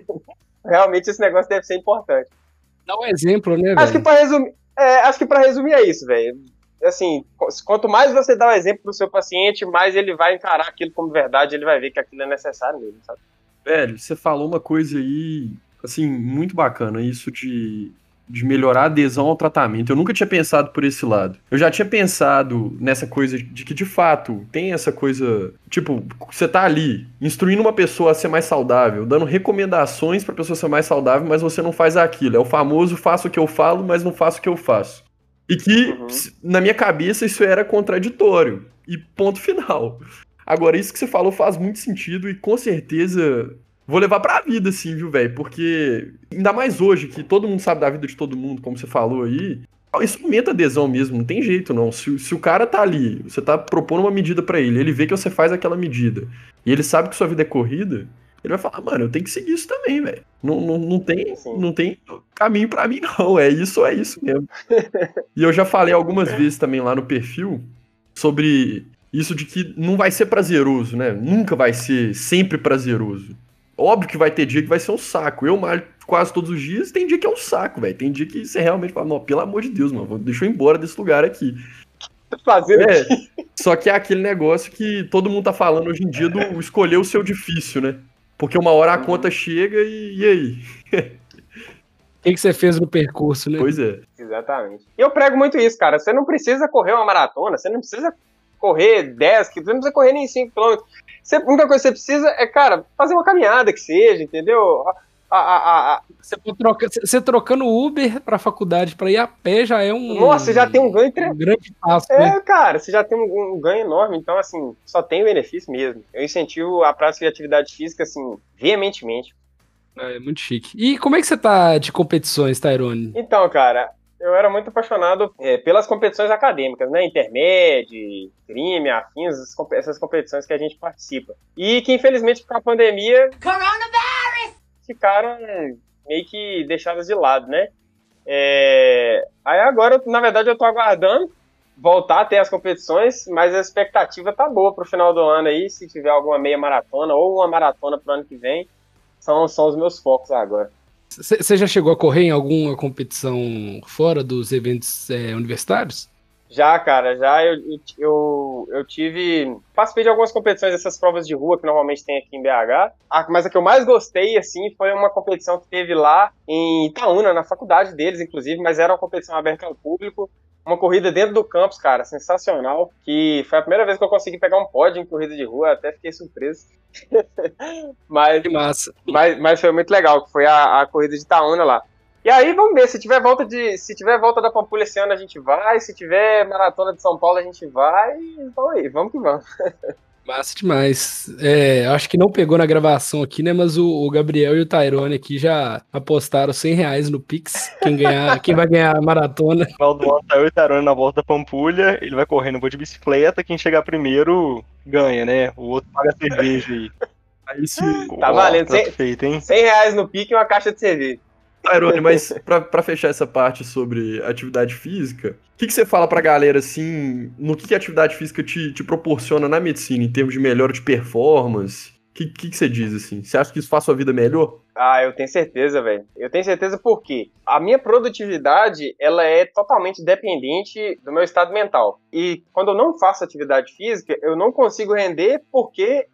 Realmente esse negócio deve ser importante. Dá um exemplo, né, Acho que para resumir, é, acho que para resumir é isso, velho. Assim, quanto mais você dá o um exemplo pro seu paciente, mais ele vai encarar aquilo como verdade, ele vai ver que aquilo é necessário mesmo, sabe? Velho, você falou uma coisa aí, assim, muito bacana, isso de de melhorar a adesão ao tratamento. Eu nunca tinha pensado por esse lado. Eu já tinha pensado nessa coisa de que, de fato, tem essa coisa. Tipo, você tá ali instruindo uma pessoa a ser mais saudável, dando recomendações pra pessoa ser mais saudável, mas você não faz aquilo. É o famoso faço o que eu falo, mas não faço o que eu faço. E que, uhum. na minha cabeça, isso era contraditório. E ponto final. Agora, isso que você falou faz muito sentido e com certeza vou levar pra vida, assim, viu, velho? Porque, ainda mais hoje, que todo mundo sabe da vida de todo mundo, como você falou aí, isso aumenta a adesão mesmo, não tem jeito não. Se, se o cara tá ali, você tá propondo uma medida para ele, ele vê que você faz aquela medida, e ele sabe que sua vida é corrida, ele vai falar, mano, eu tenho que seguir isso também, velho. Não, não, não, tem, não tem caminho para mim, não. É isso é isso mesmo. e eu já falei algumas vezes também lá no perfil sobre isso de que não vai ser prazeroso, né? Nunca vai ser sempre prazeroso. Óbvio que vai ter dia que vai ser um saco. Eu malho quase todos os dias, tem dia que é um saco, velho. Tem dia que você realmente fala, não, pelo amor de Deus, mano, deixa eu ir embora desse lugar aqui. Fazer é, só que é aquele negócio que todo mundo tá falando hoje em dia do escolher o seu difícil, né? Porque uma hora a conta chega e, e aí? O que, que você fez no percurso, né? Pois é. Exatamente. E eu prego muito isso, cara. Você não precisa correr uma maratona, você não precisa correr 10 quilômetros, você não precisa correr nem 5 quilômetros. Você, a única coisa que você precisa é, cara, fazer uma caminhada que seja, entendeu? A, a, a, você, troca, você trocando Uber pra faculdade pra ir a pé já é um. Nossa, você já tem um ganho um grande passo. É, né? cara, você já tem um, um, ganho enorme. Então, assim, só tem benefício mesmo. Eu incentivo a prática de atividade física, assim, veementemente. É, muito chique. E como é que você tá de competições, Tyrone? Então, cara, eu era muito apaixonado é, pelas competições acadêmicas, né? Intermédio, crime, afins, essas competições que a gente participa. E que, infelizmente, com a pandemia. Ficaram meio que deixadas de lado, né? É... Aí agora, na verdade, eu tô aguardando voltar a ter as competições, mas a expectativa tá boa pro final do ano aí, se tiver alguma meia maratona ou uma maratona pro ano que vem, são, são os meus focos agora. Você já chegou a correr em alguma competição fora dos eventos é, universitários? Já, cara, já eu, eu, eu tive. Participei de algumas competições dessas provas de rua que normalmente tem aqui em BH. Ah, mas a que eu mais gostei, assim, foi uma competição que teve lá em Itaúna, na faculdade deles, inclusive, mas era uma competição aberta ao público uma corrida dentro do campus, cara, sensacional. Que foi a primeira vez que eu consegui pegar um pódio em corrida de rua, até fiquei surpreso. mas, que massa. Mas, mas foi muito legal, que foi a, a corrida de Itaúna lá. E aí vamos ver, se tiver volta de, se tiver volta da Pampulha esse ano a gente vai, se tiver maratona de São Paulo a gente vai, então aí, vamos que vamos. Massa demais. É, acho que não pegou na gravação aqui, né? Mas o, o, Gabriel e o Tyrone aqui já apostaram 100 reais no Pix. Quem, ganhar, quem vai ganhar a maratona. No final do ano, tá eu e o Tyrone na volta da Pampulha. Ele vai correndo, vou de bicicleta. Quem chegar primeiro ganha, né? O outro paga cerveja aí. Aí sim. Tá valendo. 100, feito, hein? 100 reais no Pix e uma caixa de cerveja. Tyrone, mas para fechar essa parte sobre atividade física, o que, que, você fala pra galera, assim, no que, que a atividade física te, te proporciona na medicina, em termos de melhora de performance? O que, que, que, você diz, assim? Você acha que isso faz sua vida melhor? Ah, eu tenho certeza, velho. Eu tenho certeza porque a minha produtividade, ela é totalmente dependente do meu estado mental. E quando eu não faço atividade física, eu não consigo render porque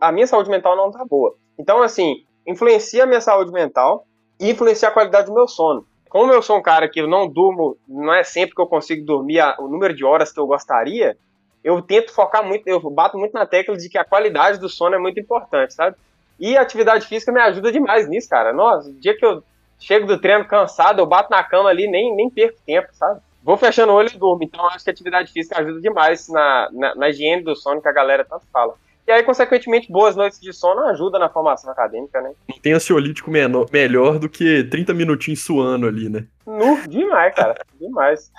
a minha saúde mental não tá boa. Então, assim, influencia a minha saúde mental, influenciar a qualidade do meu sono. Como eu sou um cara que eu não durmo, não é sempre que eu consigo dormir o número de horas que eu gostaria, eu tento focar muito, eu bato muito na tecla de que a qualidade do sono é muito importante, sabe? E a atividade física me ajuda demais nisso, cara. Nossa, o dia que eu chego do treino cansado, eu bato na cama ali, nem, nem perco tempo, sabe? Vou fechando o olho e durmo. Então, acho que a atividade física ajuda demais na, na, na higiene do sono que a galera tanto fala. E aí, consequentemente, boas noites de sono ajuda na formação acadêmica, né? Não tem ansiolítico menor, melhor do que 30 minutinhos suando ali, né? Nu, demais, cara. demais.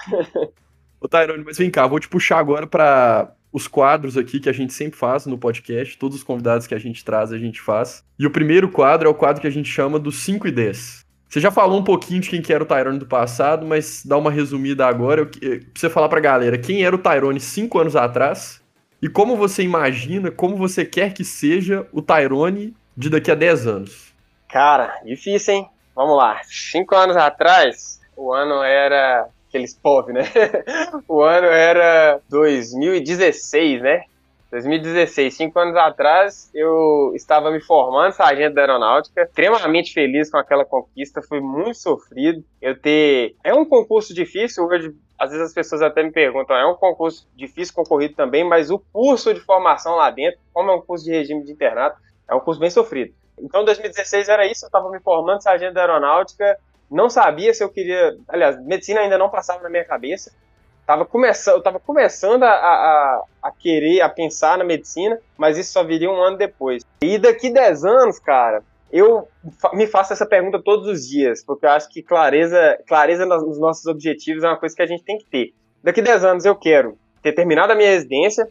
Ô, Tyrone, mas vem cá, vou te puxar agora para os quadros aqui que a gente sempre faz no podcast. Todos os convidados que a gente traz, a gente faz. E o primeiro quadro é o quadro que a gente chama dos 5 e 10. Você já falou um pouquinho de quem que era o Tyrone do passado, mas dá uma resumida agora. Eu, pra você falar pra galera quem era o Tyrone 5 anos atrás e como você imagina, como você quer que seja o Tyrone de daqui a 10 anos? Cara, difícil, hein? Vamos lá. Cinco anos atrás, o ano era aqueles POV, né? o ano era 2016, né? 2016, cinco anos atrás, eu estava me formando sargento da aeronáutica, extremamente feliz com aquela conquista, foi muito sofrido. Eu ter. É um concurso difícil, hoje às vezes as pessoas até me perguntam, é um concurso difícil, concorrido também, mas o curso de formação lá dentro, como é um curso de regime de internato, é um curso bem sofrido. Então, 2016 era isso, eu estava me formando sargento da aeronáutica, não sabia se eu queria, aliás, medicina ainda não passava na minha cabeça, tava começando, eu estava começando a, a, a, querer, a pensar na medicina, mas isso só viria um ano depois. E daqui 10 anos, cara, eu me faço essa pergunta todos os dias, porque eu acho que clareza, clareza nos nossos objetivos é uma coisa que a gente tem que ter. Daqui 10 anos eu quero ter terminado a minha residência,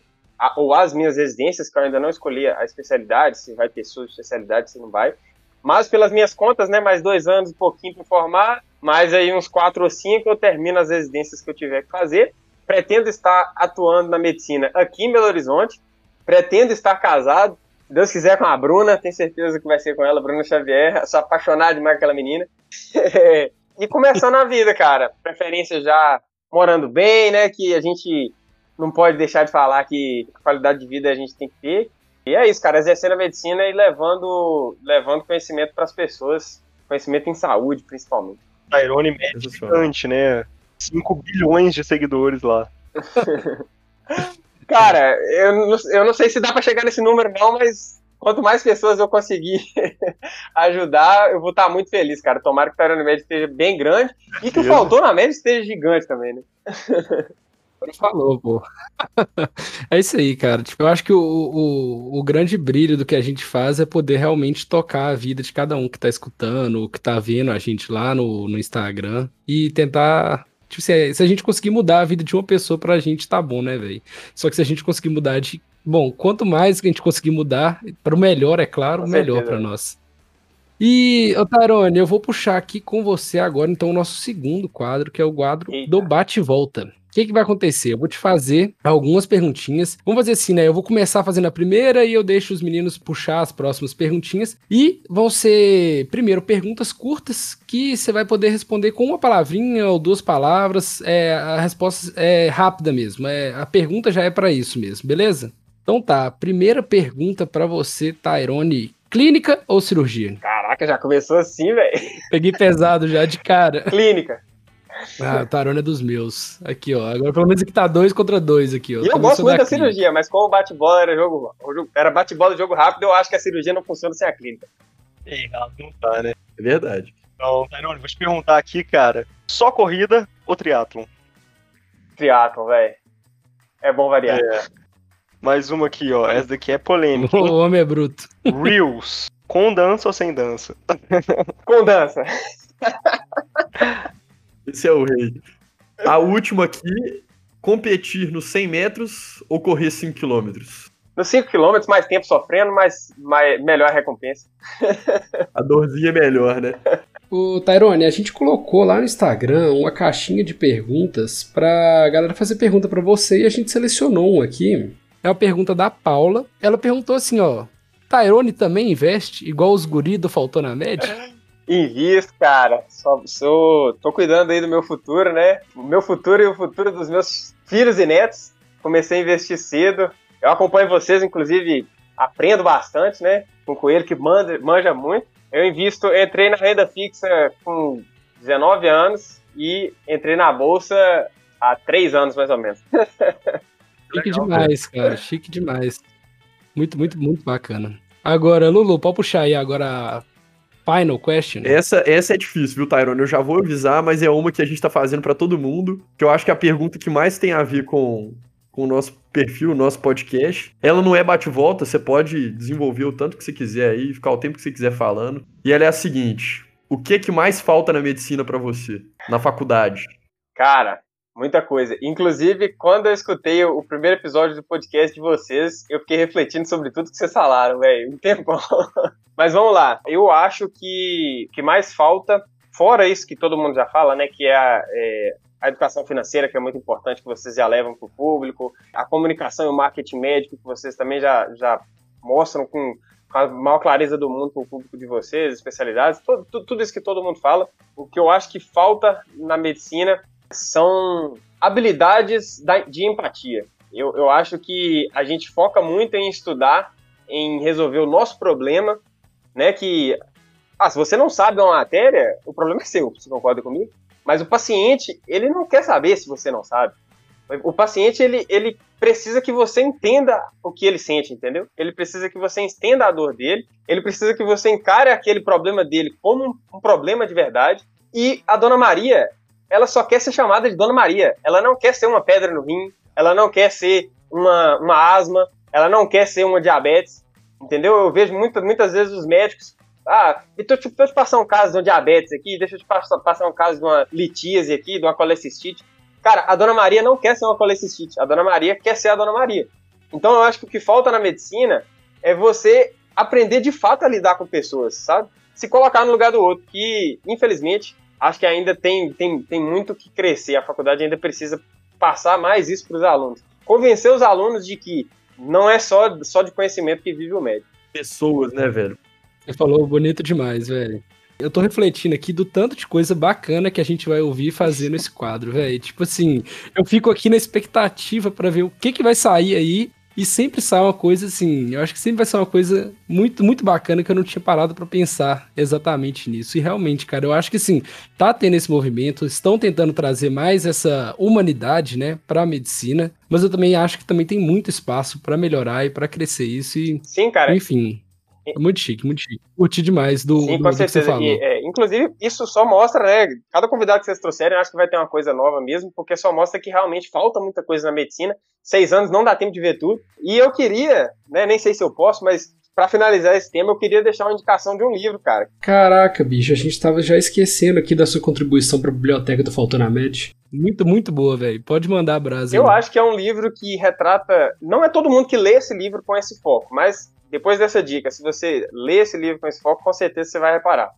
ou as minhas residências, que eu ainda não escolhi a especialidade, se vai ter sua especialidade, se não vai. Mas pelas minhas contas, né, mais dois anos, um pouquinho para formar, mais aí uns quatro ou cinco eu termino as residências que eu tiver que fazer. Pretendo estar atuando na medicina aqui em Belo Horizonte. Pretendo estar casado, se Deus quiser, com a Bruna, tenho certeza que vai ser com ela, Bruna Xavier, sou apaixonado demais aquela menina. e começando a vida, cara. Preferência já morando bem, né? Que a gente não pode deixar de falar que qualidade de vida a gente tem que ter. E é isso, cara, exercendo a medicina e levando, levando conhecimento para as pessoas, conhecimento em saúde, principalmente. Tyrone médico gigante, né? 5 bilhões de seguidores lá. Cara, eu não, eu não sei se dá para chegar nesse número, não, mas quanto mais pessoas eu conseguir ajudar, eu vou estar muito feliz, cara. Tomara que o Tyrone médio esteja bem grande e que o Faltou na média esteja gigante também, né? falou, pô. é isso aí, cara. Tipo, eu acho que o, o, o, grande brilho do que a gente faz é poder realmente tocar a vida de cada um que tá escutando, que tá vendo a gente lá no, no Instagram e tentar Tipo, se, se a gente conseguir mudar a vida de uma pessoa pra gente, tá bom, né, velho? Só que se a gente conseguir mudar de. Bom, quanto mais que a gente conseguir mudar, para o melhor, é claro, o melhor para nós. E, Otarone, eu vou puxar aqui com você agora, então, o nosso segundo quadro, que é o quadro Eita. do bate-volta que, que vai acontecer? Eu vou te fazer algumas perguntinhas. Vamos fazer assim, né? Eu vou começar fazendo a primeira e eu deixo os meninos puxar as próximas perguntinhas. E vão ser, primeiro, perguntas curtas que você vai poder responder com uma palavrinha ou duas palavras. É, a resposta é rápida mesmo. É, a pergunta já é para isso mesmo, beleza? Então tá, primeira pergunta para você, Tyrone. Clínica ou cirurgia? Caraca, já começou assim, velho. Peguei pesado já de cara. Clínica. Ah, o Tarone é dos meus. Aqui, ó. Agora pelo menos aqui tá dois contra dois aqui, ó. E eu gosto muito da, da cirurgia, mas como o bate-bola era jogo, era bate-bola e jogo rápido, eu acho que a cirurgia não funciona sem a clínica. Errado não tá, né? É verdade. Então, Tyrone, vou te perguntar aqui, cara. Só corrida ou triatlon? Triatlon, velho. É bom variar. É. Mais uma aqui, ó. Essa daqui é polêmica. O homem é bruto. Reels. Com dança ou sem dança? Com dança. Esse é o rei. A última aqui, competir nos 100 metros ou correr 5 quilômetros? Nos 5 quilômetros, mais tempo sofrendo, mas mais, melhor a recompensa. a dorzinha é melhor, né? O Tyrone, a gente colocou lá no Instagram uma caixinha de perguntas pra galera fazer pergunta para você e a gente selecionou um aqui. É uma pergunta da Paula. Ela perguntou assim, ó: Tyrone também investe igual os guri do Faltou na Média? Invisto, cara. Só, sou, tô cuidando aí do meu futuro, né? O meu futuro e o futuro dos meus filhos e netos. Comecei a investir cedo. Eu acompanho vocês, inclusive, aprendo bastante, né? Com o coelho que manja, manja muito. Eu invisto, entrei na renda fixa com 19 anos e entrei na bolsa há 3 anos, mais ou menos. Chique demais, cara. Chique demais. Muito, muito, muito bacana. Agora, Lulu, pode puxar aí agora Final question. Essa, essa é difícil, viu, Tyrone? Eu já vou avisar, mas é uma que a gente tá fazendo para todo mundo. Que eu acho que é a pergunta que mais tem a ver com, com o nosso perfil, o nosso podcast. Ela não é bate-volta, você pode desenvolver o tanto que você quiser aí, ficar o tempo que você quiser falando. E ela é a seguinte: o que que mais falta na medicina para você, na faculdade? Cara, muita coisa. Inclusive, quando eu escutei o primeiro episódio do podcast de vocês, eu fiquei refletindo sobre tudo que vocês falaram, velho. Um tempão. Mas vamos lá. Eu acho que que mais falta, fora isso que todo mundo já fala, né, que é a, é, a educação financeira, que é muito importante, que vocês já levam para o público, a comunicação e o marketing médico, que vocês também já, já mostram com, com a maior clareza do mundo para o público de vocês, especialidades, tudo, tudo isso que todo mundo fala. O que eu acho que falta na medicina são habilidades de empatia. Eu, eu acho que a gente foca muito em estudar, em resolver o nosso problema, né? Que, ah, se você não sabe uma matéria, o problema é seu, você concorda comigo? Mas o paciente, ele não quer saber se você não sabe. O paciente, ele, ele precisa que você entenda o que ele sente, entendeu? Ele precisa que você entenda a dor dele, ele precisa que você encare aquele problema dele como um, um problema de verdade. E a Dona Maria, ela só quer ser chamada de Dona Maria. Ela não quer ser uma pedra no rim, ela não quer ser uma, uma asma, ela não quer ser uma diabetes, entendeu? Eu vejo muitas, muitas vezes os médicos ah, então deixa eu te passar um caso de uma diabetes aqui, deixa eu te passar, passar um caso de uma litíase aqui, de uma colecistite. Cara, a Dona Maria não quer ser uma colecistite, a Dona Maria quer ser a Dona Maria. Então eu acho que o que falta na medicina é você aprender de fato a lidar com pessoas, sabe? Se colocar no lugar do outro, que infelizmente acho que ainda tem, tem, tem muito que crescer. A faculdade ainda precisa passar mais isso para os alunos. Convencer os alunos de que não é só, só de conhecimento que vive o médico. Pessoas, né, velho? Você falou bonito demais, velho. Eu tô refletindo aqui do tanto de coisa bacana que a gente vai ouvir fazendo esse quadro, velho. Tipo assim, eu fico aqui na expectativa para ver o que que vai sair aí e sempre sai uma coisa assim, eu acho que sempre vai ser uma coisa muito, muito bacana que eu não tinha parado para pensar exatamente nisso. E realmente, cara, eu acho que sim, tá tendo esse movimento, estão tentando trazer mais essa humanidade, né, para a medicina, mas eu também acho que também tem muito espaço para melhorar e para crescer isso e Sim, cara. Enfim, muito chique, muito chique. Curti demais do, Sim, do, com do que você certeza. falou. E, é, inclusive, isso só mostra, né? Cada convidado que vocês trouxerem, eu acho que vai ter uma coisa nova mesmo, porque só mostra que realmente falta muita coisa na medicina. Seis anos não dá tempo de ver tudo. E eu queria, né? Nem sei se eu posso, mas para finalizar esse tema, eu queria deixar uma indicação de um livro, cara. Caraca, bicho, a gente tava já esquecendo aqui da sua contribuição para a biblioteca do Faltona Med. Muito, muito boa, velho. Pode mandar a brasa. Eu acho que é um livro que retrata. Não é todo mundo que lê esse livro com esse foco, mas depois dessa dica, se você lê esse livro com esse foco, com certeza você vai reparar.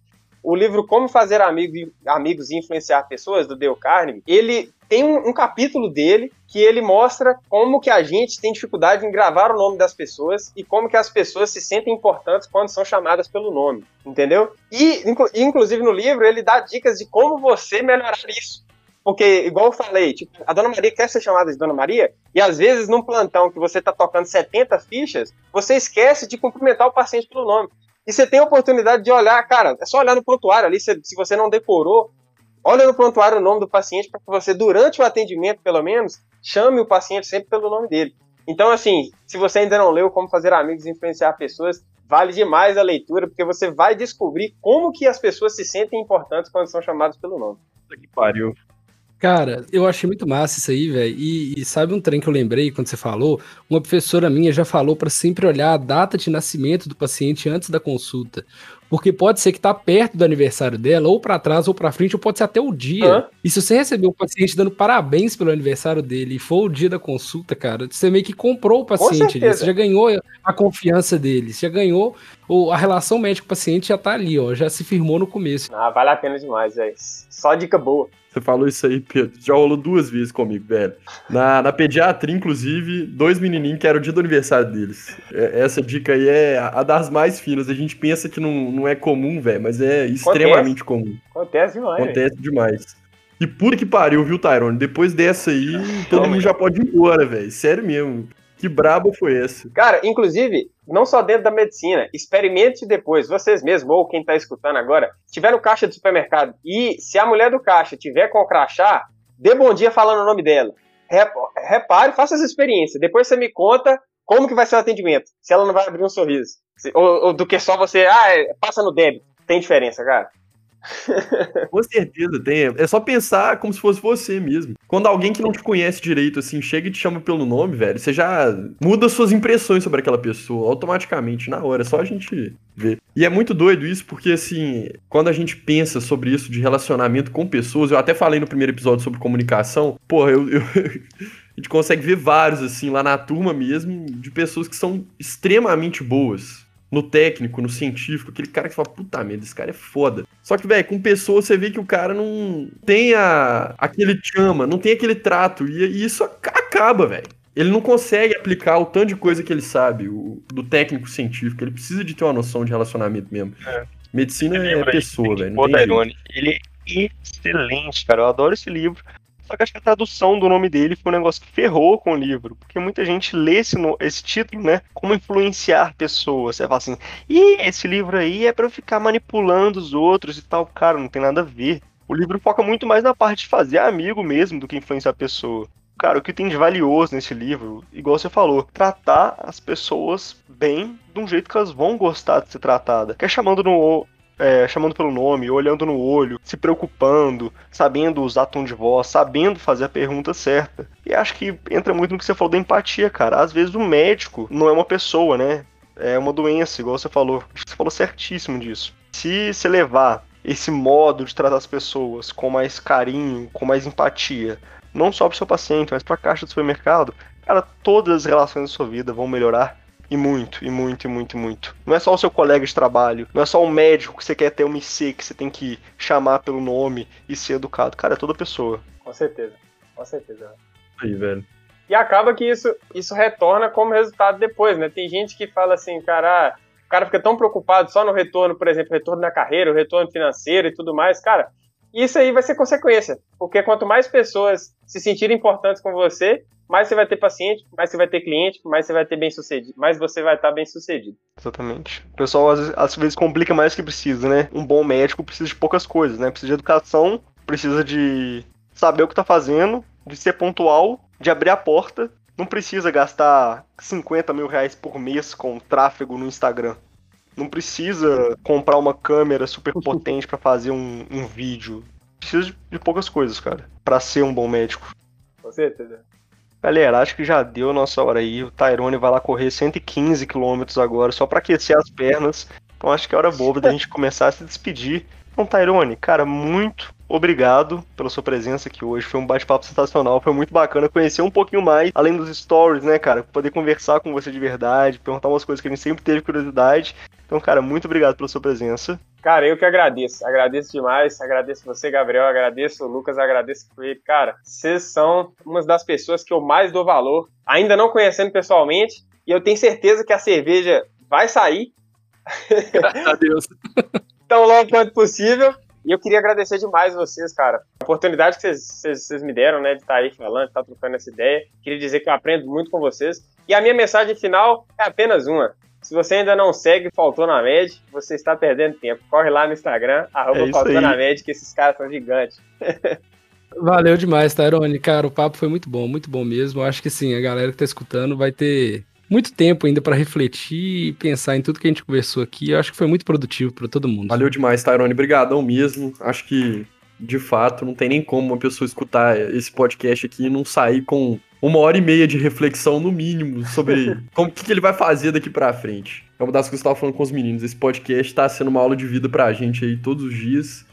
O livro Como Fazer Amigos, Amigos e Influenciar Pessoas, do Dale Carnegie, ele tem um, um, capítulo dele que ele mostra como que a gente tem dificuldade em gravar o nome das pessoas e como que as pessoas se sentem importantes quando são chamadas pelo nome, entendeu? E, inclusive, no livro, ele dá dicas de como você melhorar isso. Porque, igual eu falei, tipo, a Dona Maria quer ser chamada de Dona Maria, e às vezes num plantão que você tá tocando 70 fichas, você esquece de cumprimentar o paciente pelo nome. E você tem a oportunidade de olhar, cara, é só olhar no prontuário ali, se, se você não decorou, olha no prontuário o nome do paciente para que você, durante o atendimento, pelo menos, chame o paciente sempre pelo nome dele. Então, assim, se você ainda não leu Como Fazer Amigos e Influenciar Pessoas, vale demais a leitura, porque você vai descobrir como que as pessoas se sentem importantes quando são chamadas pelo nome. Que pariu. Cara, eu achei muito massa isso aí, velho. E, e, sabe um trem que eu lembrei quando você falou? Uma professora minha já falou para sempre olhar a data de nascimento do paciente antes da consulta. Porque pode ser que tá perto do aniversário dela, ou para trás ou para frente, ou pode ser até o dia. Hã? E se você receber um paciente dando parabéns pelo aniversário dele e for o dia da consulta, cara, você meio que comprou o paciente ali, você já ganhou a confiança dele, você já ganhou a relação médico-paciente já tá ali, ó, já se firmou no começo. Ah, vale a pena demais, velho. Só dica boa. Você falou isso aí, Pedro. Já rolou duas vezes comigo, velho. Na, na pediatria, inclusive, dois menininhos que era o dia do aniversário deles. É, essa dica aí é a das mais finas. A gente pensa que não, não é comum, velho, mas é extremamente Acontece. comum. Acontece demais. Acontece véio. demais. E puta que pariu, viu, Tyrone? Depois dessa aí, todo mundo já pode ir embora, velho. Sério mesmo. Que brabo foi esse? Cara, inclusive, não só dentro da medicina, experimente depois, vocês mesmos, ou quem tá escutando agora, tiver no caixa do supermercado e se a mulher do caixa tiver com o crachá, dê bom dia falando o nome dela. Repare, faça essa experiência. Depois você me conta como que vai ser o atendimento. Se ela não vai abrir um sorriso. Ou, ou do que só você, ah, é, passa no débito. Tem diferença, cara. Com certeza tem. É só pensar como se fosse você mesmo. Quando alguém que não te conhece direito, assim, chega e te chama pelo nome, velho, você já muda suas impressões sobre aquela pessoa automaticamente, na hora. É só a gente ver. E é muito doido isso, porque, assim, quando a gente pensa sobre isso de relacionamento com pessoas, eu até falei no primeiro episódio sobre comunicação, porra, eu... eu... a gente consegue ver vários, assim, lá na turma mesmo, de pessoas que são extremamente boas no técnico, no científico, aquele cara que fala, puta merda, esse cara é foda. Só que, velho, com pessoa você vê que o cara não tem a, aquele chama, não tem aquele trato, e, e isso acaba, velho. Ele não consegue aplicar o tanto de coisa que ele sabe, o, do técnico científico. Ele precisa de ter uma noção de relacionamento mesmo. É. Medicina é pessoa, velho. Ele é excelente, cara. Eu adoro esse livro. Só que acho que a tradução do nome dele foi um negócio que ferrou com o livro, porque muita gente lê esse, esse título, né? Como influenciar pessoas. Você fala assim, e esse livro aí é para eu ficar manipulando os outros e tal. Cara, não tem nada a ver. O livro foca muito mais na parte de fazer amigo mesmo do que influenciar a pessoa. Cara, o que tem de valioso nesse livro, igual você falou, tratar as pessoas bem de um jeito que elas vão gostar de ser tratadas. Que é chamando no, é, chamando pelo nome, olhando no olho, se preocupando, sabendo usar tom de voz, sabendo fazer a pergunta certa. E acho que entra muito no que você falou da empatia, cara. Às vezes o médico não é uma pessoa, né? É uma doença, igual você falou. Você falou certíssimo disso. Se você levar esse modo de tratar as pessoas com mais carinho, com mais empatia, não só para o seu paciente, mas para a caixa do supermercado, cara, todas as relações da sua vida vão melhorar e muito, e muito, e muito, e muito. Não é só o seu colega de trabalho, não é só o médico que você quer ter uma IC que você tem que chamar pelo nome e ser educado. Cara, é toda pessoa. Com certeza, com certeza. Aí, velho. E acaba que isso, isso retorna como resultado depois, né? Tem gente que fala assim, cara, ah, o cara fica tão preocupado só no retorno, por exemplo, retorno na carreira, o retorno financeiro e tudo mais. Cara, isso aí vai ser consequência, porque quanto mais pessoas se sentirem importantes com você, mais você vai ter paciente, mais você vai ter cliente, mais você vai ter bem sucedido, mais você vai estar bem sucedido. Exatamente. O pessoal às vezes, às vezes complica mais do que precisa, né? Um bom médico precisa de poucas coisas, né? Precisa de educação, precisa de saber o que está fazendo, de ser pontual, de abrir a porta. Não precisa gastar 50 mil reais por mês com tráfego no Instagram. Não precisa comprar uma câmera super potente para fazer um, um, vídeo. Precisa de, de poucas coisas, cara, para ser um bom médico. Com certeza. Galera, acho que já deu a nossa hora aí. O Tyrone vai lá correr 115 km agora, só para aquecer as pernas. Então acho que é hora boa da gente começar a se despedir. Então, Tyrone, cara, muito obrigado pela sua presença aqui hoje. Foi um bate-papo sensacional, foi muito bacana conhecer um pouquinho mais, além dos stories, né, cara? Poder conversar com você de verdade, perguntar umas coisas que a gente sempre teve curiosidade. Então, cara, muito obrigado pela sua presença. Cara, eu que agradeço. Agradeço demais. Agradeço você, Gabriel. Agradeço o Lucas. Agradeço o Felipe. Cara, vocês são uma das pessoas que eu mais dou valor. Ainda não conhecendo pessoalmente. E eu tenho certeza que a cerveja vai sair. Graças a Deus. Tão logo quanto possível. E eu queria agradecer demais vocês, cara. A oportunidade que vocês, me deram, né, de estar aí falando, de estar trocando essa ideia. Queria dizer que eu aprendo muito com vocês. E a minha mensagem final é apenas uma. Se você ainda não segue Faltou na Med, você está perdendo tempo. Corre lá no Instagram, arroba é Faltou aí. na Med, que esses caras são gigantes. Valeu demais, Tairone. Cara, o papo foi muito bom, muito bom mesmo. Acho que sim, a galera que tá escutando vai ter muito tempo ainda para refletir e pensar em tudo que a gente conversou aqui. Eu acho que foi muito produtivo para todo mundo. Valeu demais, Tairone. Obrigadão mesmo. Acho que, de fato, não tem nem como uma pessoa escutar esse podcast aqui e não sair com uma hora e meia de reflexão, no mínimo, sobre como que, que ele vai fazer daqui para frente. É uma das coisas que eu estava falando com os meninos. Esse podcast está sendo uma aula de vida pra gente aí todos os dias.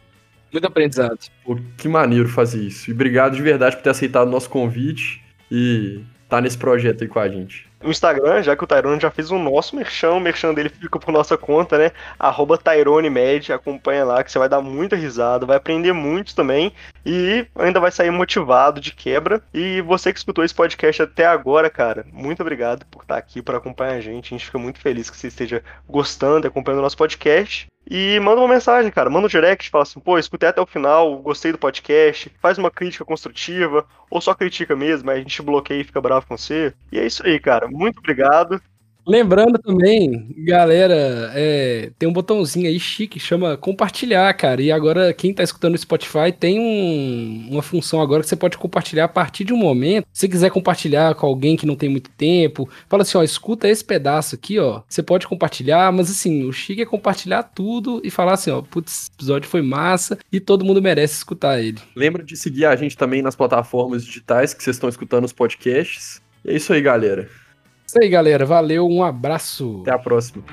Muito aprendizado. Pô, que maneiro fazer isso. E obrigado de verdade por ter aceitado o nosso convite e tá nesse projeto aí com a gente no Instagram, já que o Tyrone já fez o nosso merchan, o merchan dele fica por nossa conta, né? Arroba TyroneMed, acompanha lá que você vai dar muita risada, vai aprender muito também e ainda vai sair motivado de quebra. E você que escutou esse podcast até agora, cara, muito obrigado por estar aqui, por acompanhar a gente. A gente fica muito feliz que você esteja gostando acompanhando o nosso podcast. E manda uma mensagem, cara. Manda um direct, fala assim, pô, escutei até o final, gostei do podcast, faz uma crítica construtiva, ou só critica mesmo, a gente bloqueia e fica bravo com você. E é isso aí, cara. Muito obrigado. Lembrando também, galera, é, tem um botãozinho aí chique, chama compartilhar, cara. E agora, quem tá escutando no Spotify, tem um, uma função agora que você pode compartilhar a partir de um momento. Se quiser compartilhar com alguém que não tem muito tempo, fala assim, ó, escuta esse pedaço aqui, ó. Você pode compartilhar, mas assim, o chique é compartilhar tudo e falar assim, ó, putz, esse episódio foi massa e todo mundo merece escutar ele. Lembra de seguir a gente também nas plataformas digitais que vocês estão escutando os podcasts. É isso aí, galera. Isso aí, galera. Valeu, um abraço. Até a próxima.